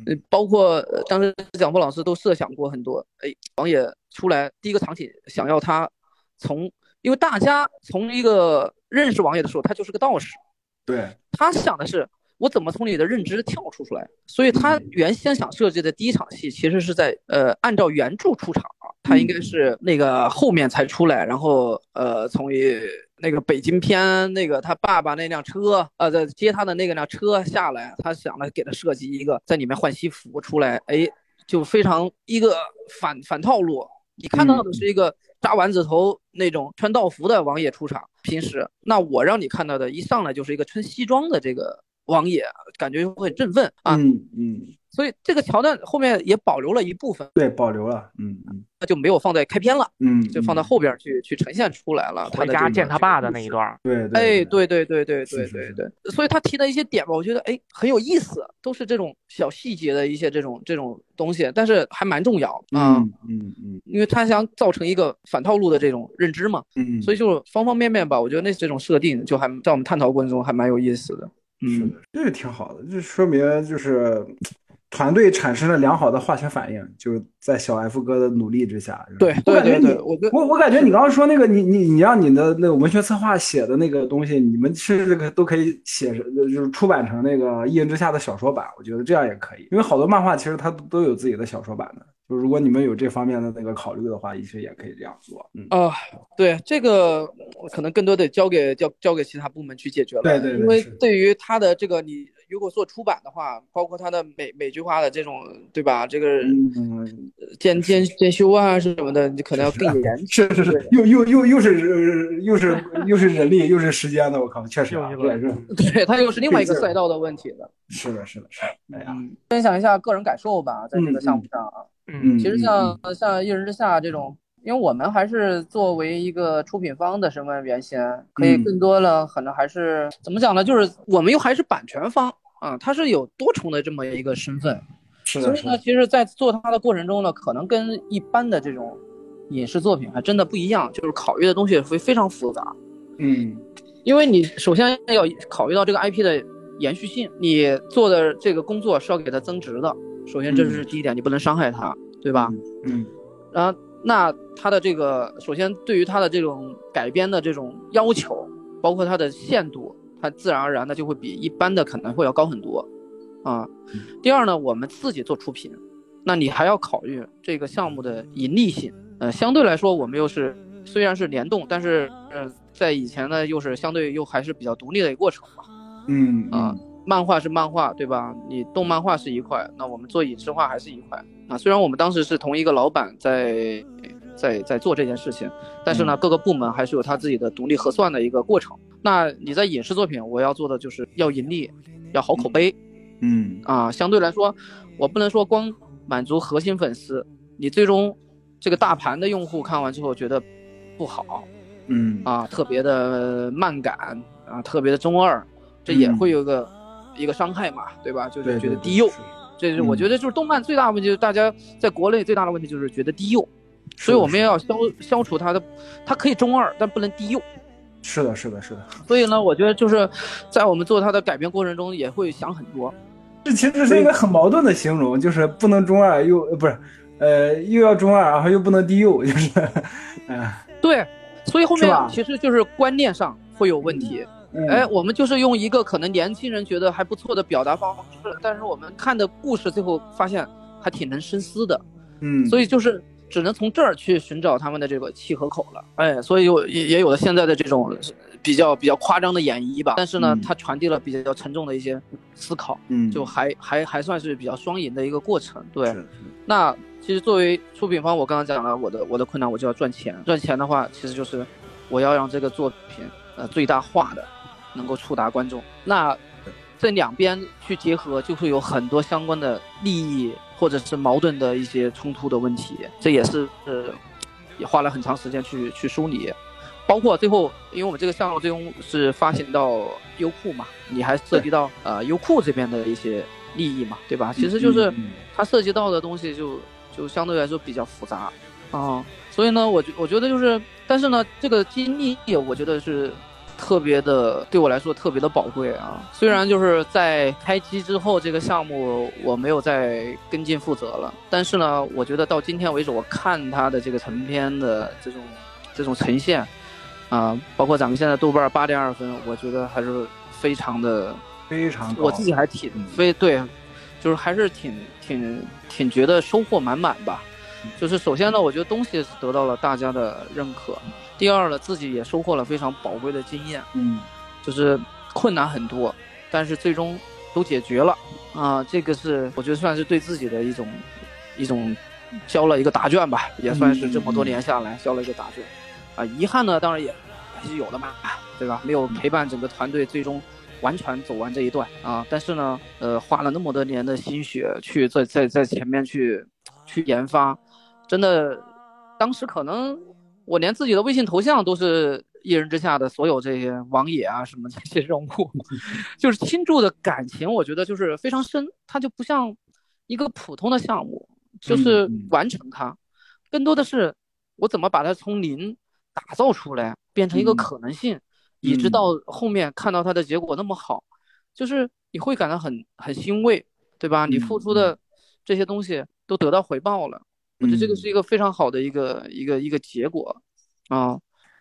B: 嗯，包括当时蒋波老师都设想过很多。哎，王野出来第一个场景，想要他从，因为大家从一个认识王野的时候，他就是个道士。
A: 对，
B: 他想的是我怎么从你的认知跳出出来。所以他原先想设计的第一场戏，其实是在呃按照原著出场啊，他应该是那个后面才出来，然后呃从一那个北京篇，那个他爸爸那辆车，呃，在接他的那个辆车下来，他想了给他设计一个在里面换西服出来，哎，就非常一个反反套路。你看到的是一个扎丸子头那种穿道服的王爷出场，平时那我让你看到的一上来就是一个穿西装的这个王爷，感觉会振奋啊。
A: 嗯嗯。
B: 所以这个桥段后面也保留了一部分，
A: 对，保留了，嗯嗯，
B: 那就没有放在开篇了，
A: 嗯，
B: 就放到后边去去呈现出来了。
C: 回家见他爸的那一段，
A: 对，
B: 哎，对。对对对对对对，所以他提的一些点吧，我觉得哎很有意思，都是这种小细节的一些这种这种东西，但是还蛮重要
A: 啊，嗯嗯，
B: 因为他想造成一个反套路的这种认知嘛，
A: 嗯，
B: 所以就方方面面吧，我觉得那这种设定就还在我们探讨过程中还蛮有意思的，
A: 嗯，这个挺好的，这说明就是。团队产生了良好的化学反应，就是在小 F 哥的努力之下。
B: 对，
A: 我感觉你，
B: 我
A: 我我感觉你刚刚说那个，你你你让你的那个文学策划写的那个东西，你们甚至可都可以写，就是出版成那个《一人之下》的小说版。我觉得这样也可以，因为好多漫画其实它都有自己的小说版的。就如果你们有这方面的那个考虑的话，其实也可以这样做。嗯
B: 啊，对这个可能更多得交给交交给其他部门去解决了。
A: 对对，
B: 因为对于他的这个你。如果做出版的话，包括它的每每句话的这种，对吧？这个监监监修啊什么的，你可能要更严。
A: 是是是，又又又又是又是又是人力又是时间的，我靠，确实。
B: 对他又是另外一个赛道的问题
A: 了。是的，是的，是。哎呀，
B: 分享一下个人感受吧，在这个项目上啊。
A: 嗯。
B: 其实像像一人之下这种。因为我们还是作为一个出品方的身份，原先可以更多的可能还是怎么讲呢？就是我们又还是版权方啊，他是有多重的这么一个身份。
A: 是的。
B: 所以呢，其实，在做它的过程中呢，可能跟一般的这种影视作品还真的不一样，就是考虑的东西会非常复杂。
A: 嗯。
B: 因为你首先要考虑到这个 IP 的延续性，你做的这个工作是要给它增值的。首先，这是第一点，你不能伤害它，对吧？
A: 嗯。
B: 然后。那它的这个，首先对于它的这种改编的这种要求，包括它的限度，它自然而然的就会比一般的可能会要高很多，啊。第二呢，我们自己做出品，那你还要考虑这个项目的盈利性，呃，相对来说我们又是虽然是联动，但是呃，在以前呢又是相对又还是比较独立的一个过程嘛，
A: 嗯
B: 啊。漫画是漫画，对吧？你动漫画是一块，那我们做影视化还是一块啊。虽然我们当时是同一个老板在在在做这件事情，但是呢，各个部门还是有他自己的独立核算的一个过程。那你在影视作品，我要做的就是要盈利，要好口碑，
A: 嗯。
B: 啊，相对来说，我不能说光满足核心粉丝，你最终这个大盘的用户看完之后觉得不好，
A: 嗯。
B: 啊，特别的慢感啊，特别的中二，这也会有个。一个伤害嘛，对吧？就是觉得低幼，这是我觉得就是动漫最大的问题，就是大家在国内最大的问题就是觉得低幼，所以我们要消消除它的，它可以中二，但不能低幼。
A: 是的，是的，是的。
B: 所以呢，我觉得就是在我们做它的改编过程中，也会想很多。
A: 这其实是一个很矛盾的形容，就是不能中二又不是，呃，又要中二，然后又不能低幼，就是，嗯，
B: 对。所以后面其实就是观念上会有问题。哎，我们就是用一个可能年轻人觉得还不错的表达方式，但是我们看的故事最后发现还挺能深思的，
A: 嗯，
B: 所以就是只能从这儿去寻找他们的这个契合口了。哎，所以有也也有了现在的这种比较比较夸张的演绎吧，但是呢，它传递了比较沉重的一些思考，
A: 嗯，
B: 就还还还算是比较双赢的一个过程。对，那其实作为出品方，我刚刚讲了我的我的困难，我就要赚钱，赚钱的话，其实就是我要让这个作品呃最大化的。能够触达观众，那这两边去结合，就会有很多相关的利益或者是矛盾的一些冲突的问题。这也是呃，也花了很长时间去去梳理，包括最后，因为我们这个项目最终是发行到优酷嘛，你还涉及到呃优酷这边的一些利益嘛，对吧？其实就是它涉及到的东西就就相对来说比较复杂啊，所以呢，我觉我觉得就是，但是呢，这个经历我觉得是。特别的，对我来说特别的宝贵啊！虽然就是在开机之后，这个项目我没有再跟进负责了，但是呢，我觉得到今天为止，我看它的这个成片的这种这种呈现，啊，包括咱们现在豆瓣八点二分，我觉得还是非常的
A: 非常，
B: 我自己还挺非对，就是还是挺挺挺觉得收获满满吧。就是首先呢，我觉得东西是得到了大家的认可，第二呢，自己也收获了非常宝贵的经验。
A: 嗯，
B: 就是困难很多，但是最终都解决了啊，这个是我觉得算是对自己的一种一种交了一个答卷吧，也算是这么多年下来交了一个答卷。啊，遗憾呢，当然也还是有的嘛，对吧？没有陪伴整个团队最终。完全走完这一段啊！但是呢，呃，花了那么多年的心血去在在在前面去去研发，真的，当时可能我连自己的微信头像都是一人之下的所有这些王野啊什么这些人物，就是倾注的感情，我觉得就是非常深。它就不像一个普通的项目，就是完成它，更多的是我怎么把它从零打造出来，变成一个可能性。一直到后面看到它的结果那么好，就是你会感到很很欣慰，对吧？你付出的这些东西都得到回报了，我觉得这个是一个非常好的一个一个一个结果，啊，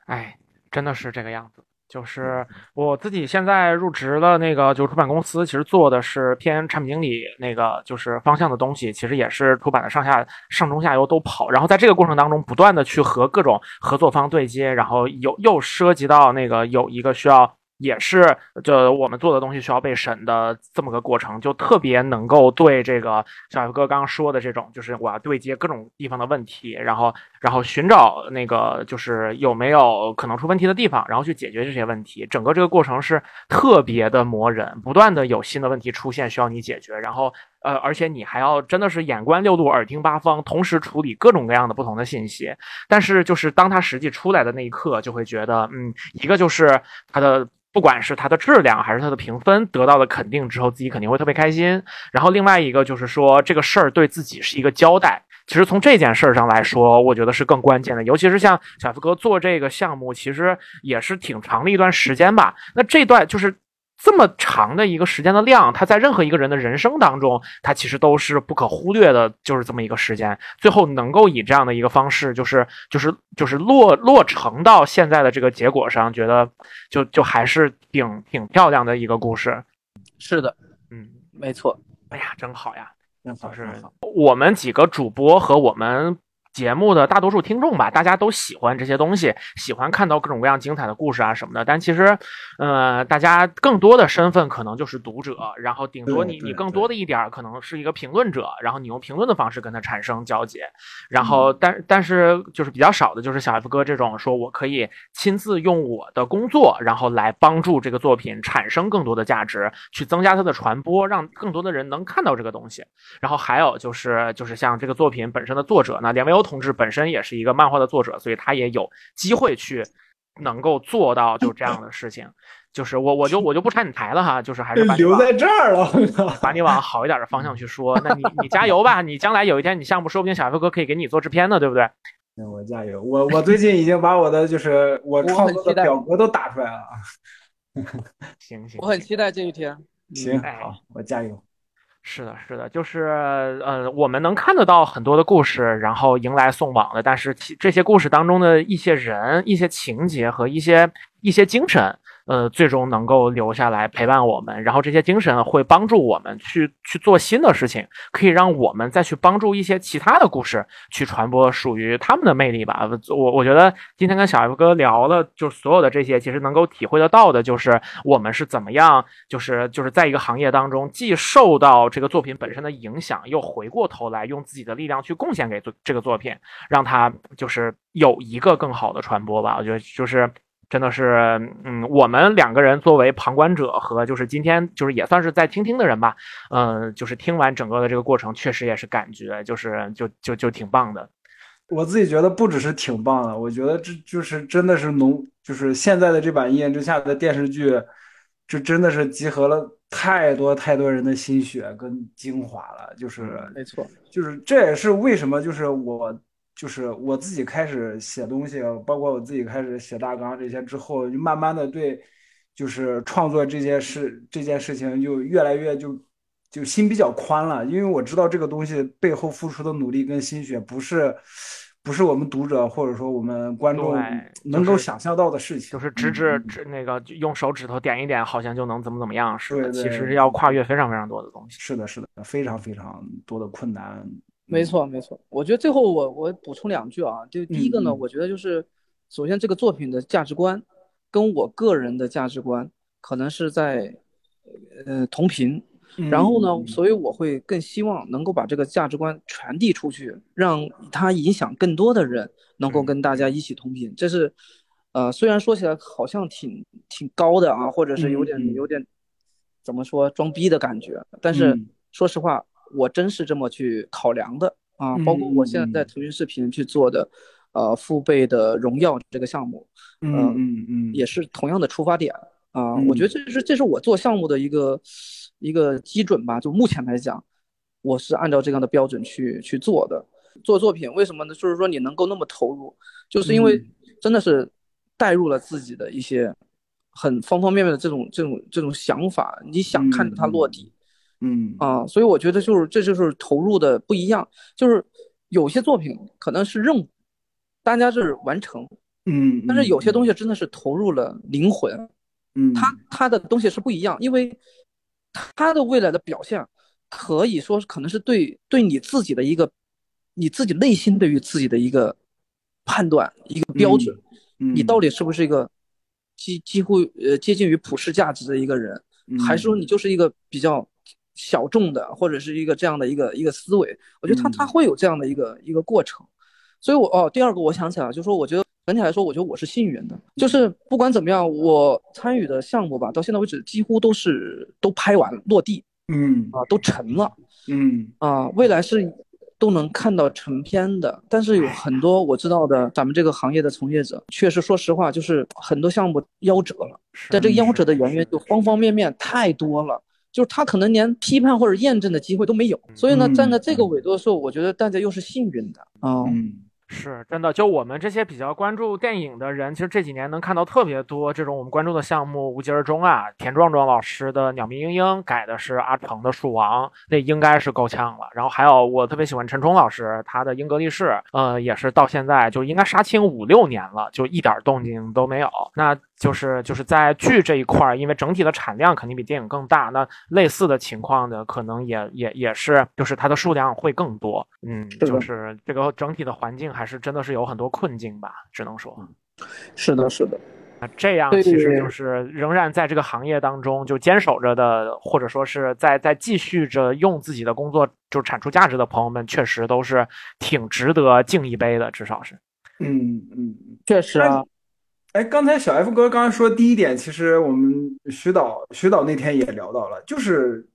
C: 哎，真的是这个样子。就是我自己现在入职的那个就是出版公司，其实做的是偏产品经理那个就是方向的东西，其实也是出版的上下上中下游都跑。然后在这个过程当中，不断的去和各种合作方对接，然后有又涉及到那个有一个需要。也是，就我们做的东西需要被审的这么个过程，就特别能够对这个小 F 哥刚刚说的这种，就是我要对接各种地方的问题，然后然后寻找那个就是有没有可能出问题的地方，然后去解决这些问题。整个这个过程是特别的磨人，不断的有新的问题出现需要你解决，然后呃，而且你还要真的是眼观六路，耳听八方，同时处理各种各样的不同的信息。但是就是当它实际出来的那一刻，就会觉得，嗯，一个就是它的。不管是它的质量还是它的评分得到了肯定之后，自己肯定会特别开心。然后另外一个就是说，这个事儿对自己是一个交代。其实从这件事儿上来说，我觉得是更关键的。尤其是像小福哥做这个项目，其实也是挺长的一段时间吧。那这段就是。这么长的一个时间的量，它在任何一个人的人生当中，它其实都是不可忽略的，就是这么一个时间。最后能够以这样的一个方式，就是就是就是落落成到现在的这个结果上，觉得就就还是挺挺漂亮的一个故事。
B: 是的，
C: 嗯，
B: 没错。
C: 哎呀，真好呀！就是我们几个主播和我们。节目的大多数听众吧，大家都喜欢这些东西，喜欢看到各种各样精彩的故事啊什么的。但其实，呃，大家更多的身份可能就是读者，然后顶多你你更多的一点可能是一个评论者，然后你用评论的方式跟他产生交集。然后，但但是就是比较少的，就是小 F 哥这种说我可以亲自用我的工作，然后来帮助这个作品产生更多的价值，去增加它的传播，让更多的人能看到这个东西。然后还有就是就是像这个作品本身的作者呢，连维欧。同志本身也是一个漫画的作者，所以他也有机会去能够做到就这样的事情。就是我我就我就不拆你台了哈，就是还是
A: 留在这儿了，
C: 把你往好一点的方向去说。那你你加油吧，你将来有一天你项目说不定小飞哥可以给你做制片呢，对不对？
A: 那我加油，我我最近已经把我的就是我创作的表格都打出来了。
C: 行行，
B: 我很期待这一天。
A: 行，好，我加油。
C: 是的，是的，就是呃，我们能看得到很多的故事，然后迎来送往的，但是其这些故事当中的一些人、一些情节和一些一些精神。呃，最终能够留下来陪伴我们，然后这些精神会帮助我们去去做新的事情，可以让我们再去帮助一些其他的故事去传播属于他们的魅力吧。我我觉得今天跟小 F 哥聊了，就所有的这些，其实能够体会得到的，就是我们是怎么样，就是就是在一个行业当中，既受到这个作品本身的影响，又回过头来用自己的力量去贡献给作这个作品，让它就是有一个更好的传播吧。我觉得就是。真的是，嗯，我们两个人作为旁观者和就是今天就是也算是在听听的人吧，嗯，就是听完整个的这个过程，确实也是感觉就是就就就挺棒的。
A: 我自己觉得不只是挺棒的，我觉得这就是真的是浓，就是现在的这版《一言之下》的电视剧，这真的是集合了太多太多人的心血跟精华了，就是
B: 没错，
A: 就是这也是为什么就是我。就是我自己开始写东西，包括我自己开始写大纲这些之后，就慢慢的对，就是创作这件事这件事情就越来越就就心比较宽了，因为我知道这个东西背后付出的努力跟心血不是不是我们读者或者说我们观众能够想象到的事情，
C: 就是指指指那个用手指头点一点，好像就能怎么怎么样似
A: 的，
C: 其实要跨越非常非常多的东西。
A: 是的，是的，非常非常多的困难。
B: 没错没错。我觉得最后我我补充两句啊，就第一个呢，我觉得就是首先这个作品的价值观跟我个人的价值观可能是在呃同频。然后呢，所以我会更希望能够把这个价值观传递出去，让它影响更多的人，能够跟大家一起同频。这是，呃，虽然说起来好像挺挺高的啊，或者是有点有点怎么说装逼的感觉，但是说实话，我真是这么去考量的啊。包括我现在在腾讯视频去做的，呃，父辈的荣耀这个项目，
A: 嗯嗯嗯，
B: 也是同样的出发点啊。我觉得这是这是我做项目的一个。一个基准吧，就目前来讲，我是按照这样的标准去去做的。做作品为什么呢？就是说你能够那么投入，就是因为真的是带入了自己的一些很方方面面的这种这种这种想法，你想看着它落地，
A: 嗯
B: 啊，所以我觉得就是这就是投入的不一样。就是有些作品可能是任务，大家是完成，
A: 嗯，
B: 但是有些东西真的是投入了灵魂，
A: 嗯，
B: 它它的东西是不一样，因为。他的未来的表现，可以说是可能是对对你自己的一个，你自己内心对于自己的一个判断一个标准，你到底是不是一个几几乎呃接近于普世价值的一个人，还是说你就是一个比较小众的，或者是一个这样的一个一个思维？我觉得他他会有这样的一个一个过程，所以我哦第二个我想起来就是说我觉得。整体来说，我觉得我是幸运的，就是不管怎么样，我参与的项目吧，到现在为止几乎都是都拍完落地，
A: 嗯
B: 啊，都成了，
A: 嗯
B: 啊，未来是都能看到成片的。但是有很多我知道的，咱们这个行业的从业者，确实说实话，就是很多项目夭折了。但这个夭折的原因就方方面面太多了，就是他可能连批判或者验证的机会都没有。所以呢，站在这个维度的时候，我觉得大家又是幸运的啊。
C: 是真的，就我们这些比较关注电影的人，其实这几年能看到特别多这种我们关注的项目，《无疾而终》啊，田壮壮老师的《鸟鸣莺莺》改的是阿成的《树王》，那应该是够呛了。然后还有我特别喜欢陈冲老师他的《英格力士》，呃，也是到现在就应该杀青五六年了，就一点动静都没有。那就是就是在剧这一块，因为整体的产量肯定比电影更大，那类似的情况的可能也也也是，就是它的数量会更多。嗯，就是这个整体的环境。还是真的是有很多困境吧，只能说，
B: 是的，是的。
C: 那这样其实就是仍然在这个行业当中就坚守着的，或者说是在在继续着用自己的工作就产出价值的朋友们，确实都是挺值得敬一杯的，至少是。
A: 嗯嗯，
B: 确实啊。
A: 哎，刚才小 F 哥刚刚说第一点，其实我们徐导徐导那天也聊到了，就是。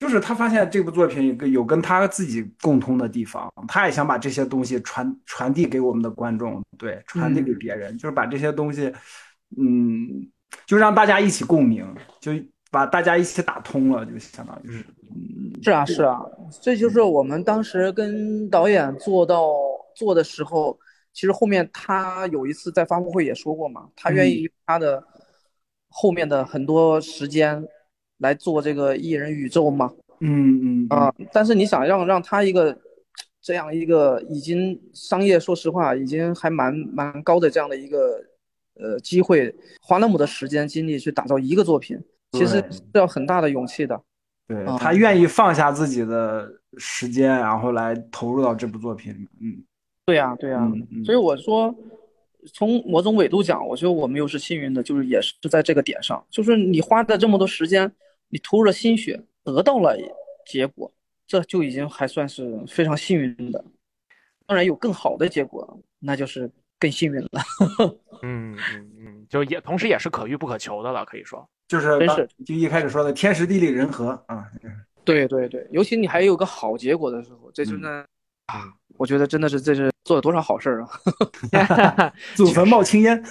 A: 就是他发现这部作品有个有跟他自己共通的地方，他也想把这些东西传传递给我们的观众，对，传递给别人，就是把这些东西，嗯，就让大家一起共鸣，就把大家一起打通了，就相当于是，
B: 是啊是啊，这就是我们当时跟导演做到做的时候，其实后面他有一次在发布会也说过嘛，他愿意他的后面的很多时间。来做这个艺人宇宙嘛？
A: 嗯嗯
B: 啊，但是你想让让他一个这样一个已经商业，说实话已经还蛮蛮高的这样的一个呃机会，花那么多时间精力去打造一个作品，其实是要很大的勇气的。
A: 对他愿意放下自己的时间，然后来投入到这部作品里。嗯，
B: 对呀对呀，所以我说。从某种纬度讲，我觉得我们又是幸运的，就是也是在这个点上，就是你花的这么多时间，你投入了心血，得到了结果，这就已经还算是非常幸运的。当然有更好的结果，那就是更幸运了。
C: 嗯嗯嗯，就也同时也是可遇不可求的了，可以说
A: 就是
B: 真是
A: 就一开始说的天时地利人和啊。
B: 对对对，尤其你还有个好结果的时候，这真的啊，我觉得真的是这是。做了多少好事儿
A: 啊！祖坟冒青烟，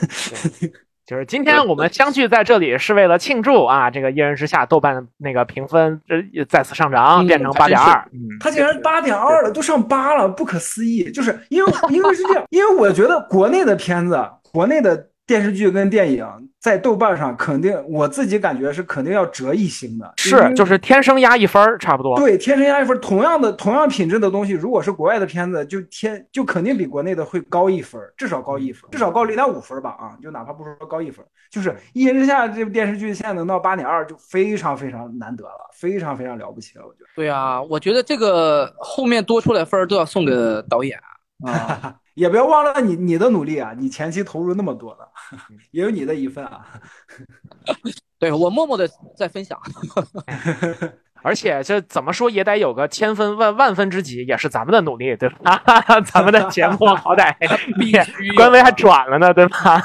C: 就是今天我们相聚在这里是为了庆祝啊！这个一人之下豆瓣那个评分呃再次上涨，变成八点二。
A: 他竟然八点二了，都上八了，不可思议！就是因为因为是这样，因为我觉得国内的片子，国内的电视剧跟电影在豆瓣上肯定，我自己感觉是肯定要折一星的，
C: 是就是天生压一分儿，差不多。
A: 对，天生压一分儿，同样的同样品质的东西，如果是国外的片子，就天就肯定比国内的会高一分，至少高一分，至少高零点五分吧啊，就哪怕不说高一分，就是《一人之下》这部电视剧现在能到八点二，就非常非常难得了，非常非常了不起了，我觉得。
B: 对啊，我觉得这个后面多出来分儿都要送给导演啊。
A: 也不要忘了你你的努力啊！你前期投入那么多了，也有你的一份啊。
B: 对我默默的在分享
C: 而且这怎么说也得有个千分万万分之几，也是咱们的努力，对吧？咱们的节目好歹官微还转了呢，对吧？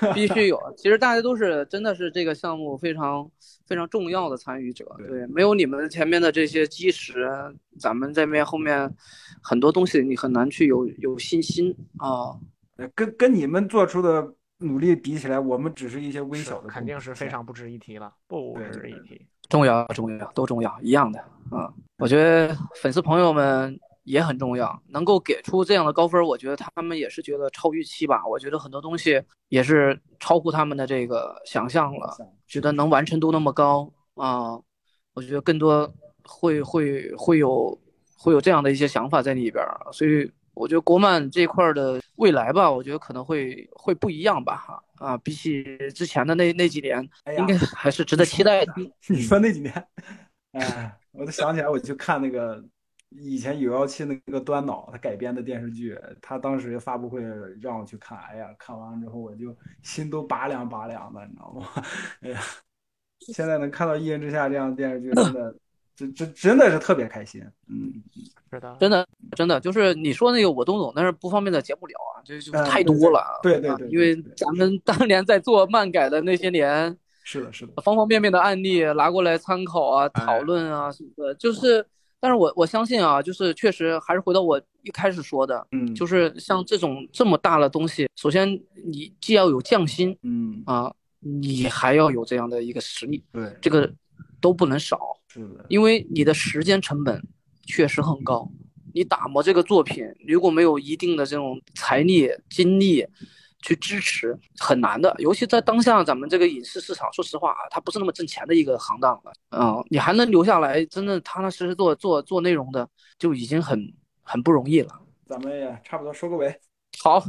B: 必须有。其实大家都是真的是这个项目非常非常重要的参与者，对，没有你们前面的这些基石，咱们这边后面很多东西你很难去有有信心啊。
A: 跟跟你们做出的努力比起来，我们只是一些微小的，
C: 肯定是非常不值一提了，不值一提。
B: 重要重要都重要，一样的啊。我觉得粉丝朋友们。也很重要，能够给出这样的高分，我觉得他们也是觉得超预期吧。我觉得很多东西也是超乎他们的这个想象了，觉得能完成度那么高啊，我觉得更多会会会有会有这样的一些想法在里边儿。所以我觉得国漫这块的未来吧，我觉得可能会会不一样吧，哈啊，比起之前的那那几年，应该还是值得期待的。
A: 你说那几年，哎，我都想起来，我就看那个。以前有妖气那个端脑他改编的电视剧，他当时发布会让我去看，哎呀，看完之后我就心都拔凉拔凉的，你知道吗？哎呀，现在能看到《一人之下》这样的电视剧，真的，真真真的是特别开心。嗯，
C: 是的，
B: 真的真的就是你说那个我都懂，但是不方便在节目聊啊，这就太多了。
A: 对对对，
B: 因为咱们当年在做漫改的那些年，
A: 是的，是的，
B: 方方面面的案例拿过来参考啊、讨论啊什么的，就是。但是我我相信啊，就是确实还是回到我一开始说的，嗯，就是像这种这么大的东西，首先你既要有匠心，嗯啊，你还要有这样的一个实力，
A: 对，
B: 这个都不能少，
A: 是的，
B: 因为你的时间成本确实很高，你打磨这个作品如果没有一定的这种财力精力。去支持很难的，尤其在当下咱们这个影视市场，说实话啊，它不是那么挣钱的一个行当了。嗯，你还能留下来，真正踏踏实实做做做内容的，就已经很很不容易了。
A: 咱们也差不多收个尾。
B: 好，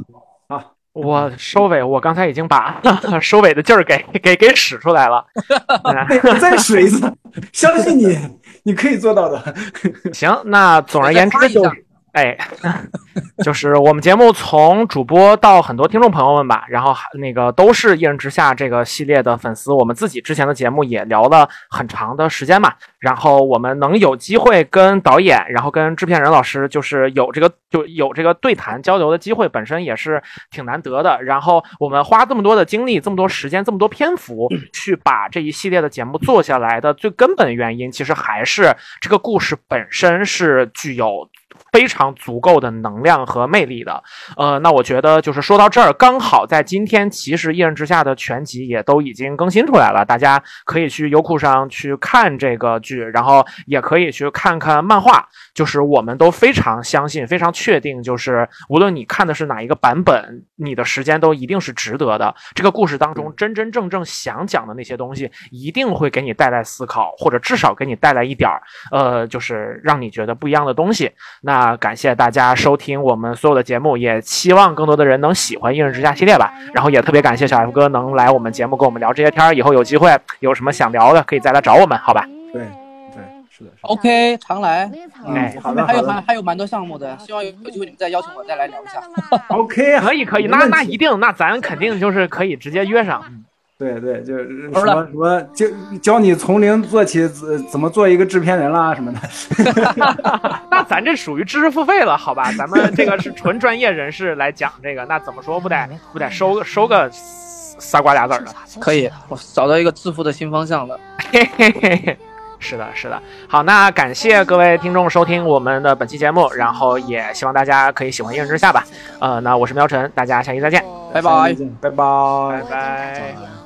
A: 啊，
C: 我收尾，我刚才已经把 收尾的劲儿给给给使出来了。
A: 再使一次，相信你，你可以做到的。
C: 行，那总而言之就。哎，就是我们节目从主播到很多听众朋友们吧，然后那个都是一人之下这个系列的粉丝。我们自己之前的节目也聊了很长的时间嘛，然后我们能有机会跟导演，然后跟制片人老师，就是有这个就有这个对谈交流的机会，本身也是挺难得的。然后我们花这么多的精力、这么多时间、这么多篇幅 去把这一系列的节目做下来的最根本原因，其实还是这个故事本身是具有。非常足够的能量和魅力的，呃，那我觉得就是说到这儿，刚好在今天，其实《一人之下》的全集也都已经更新出来了，大家可以去优酷上去看这个剧，然后也可以去看看漫画。就是我们都非常相信、非常确定，就是无论你看的是哪一个版本，你的时间都一定是值得的。这个故事当中真真正正想讲的那些东西，一定会给你带来思考，或者至少给你带来一点儿，呃，就是让你觉得不一样的东西。那。啊，感谢大家收听我们所有的节目，也希望更多的人能喜欢《一人之下》系列吧。然后也特别感谢小 F 哥能来我们节目跟我们聊这些天儿。以后有机会有什么想聊的，可以再来找我们，好吧？
A: 对对，是的。
B: OK，常来。
A: 哎，好
B: 的。还有还还有蛮多项目的，希望有有机会你们再邀请我再来聊一下。
A: OK，
C: 可以可以，那那一定，那咱肯定就是可以直接约上。
A: 对对，就是什么什么教教你从零做起，怎怎么做一个制片人啦什么的。
C: 那咱这属于知识付费了，好吧？咱们这个是纯专业人士来讲这个，那怎么说不得不得收收个仨瓜俩子的？
B: 可以，我找到一个致富的新方向了。
C: 嘿嘿嘿，是的，是的。好，那感谢各位听众收听我们的本期节目，然后也希望大家可以喜欢一人之下吧。呃，那我是喵晨，大家下期再见，
B: 拜拜，
A: 拜拜，
C: 拜拜。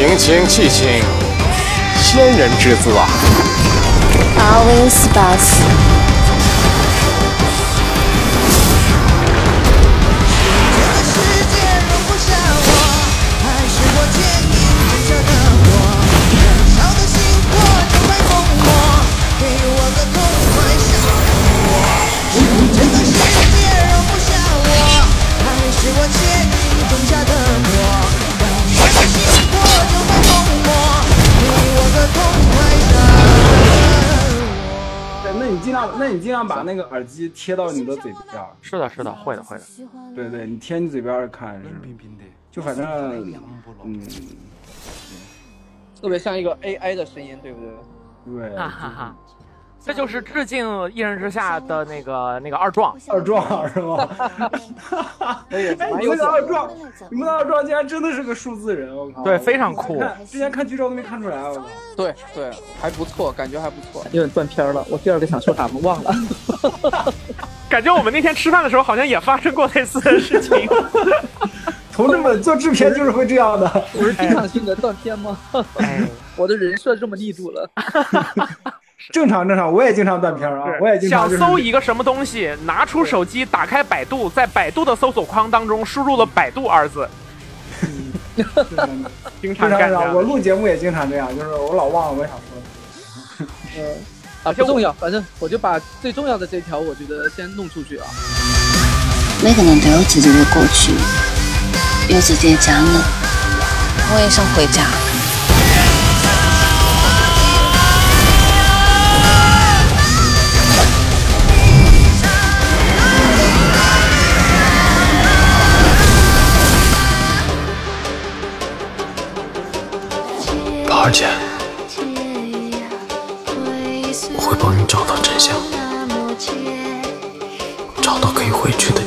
G: 情情气清，仙人之姿啊！
D: 阿威
A: 你尽量把那个耳机贴到你的嘴边。
C: 是的，是的，会的，会的。
A: 对对，你贴你嘴边看是。就反正，嗯，
B: 特别像一个 AI 的声音，对不对？
A: 对。
C: 哈哈哈。这就是致敬《一人之下》的那个那个二壮，
A: 二壮是吗？哎，你们的二壮，你们的二壮竟然真的是个数字人，我靠！
C: 对，非常酷。
A: 之前看剧照都没看出来，我靠！
B: 对对，还不错，感觉还不错。有点断片了，我第二个想说啥我忘了。
C: 感觉我们那天吃饭的时候好像也发生过类似的事情。
A: 同志们，做制片就是会这样的。
B: 我是经常性的断片吗？我的人设这么力度了。
A: 正常正常，我也经常断片啊，我也经
C: 常。想搜一个什么东西，拿出手机，打开百度，在百度的搜索框当中输入了“百度”二字。经常干
A: 这我录节目也经常这样，就是我老忘了我想说。
B: 嗯，啊，不重要，反正我就把最重要的这条，我觉得先弄出去啊。
E: 每个人都有自己的过去，有自己的家人。我也想回家。
H: 二姐，我会帮你找到真相，找到可以回去的。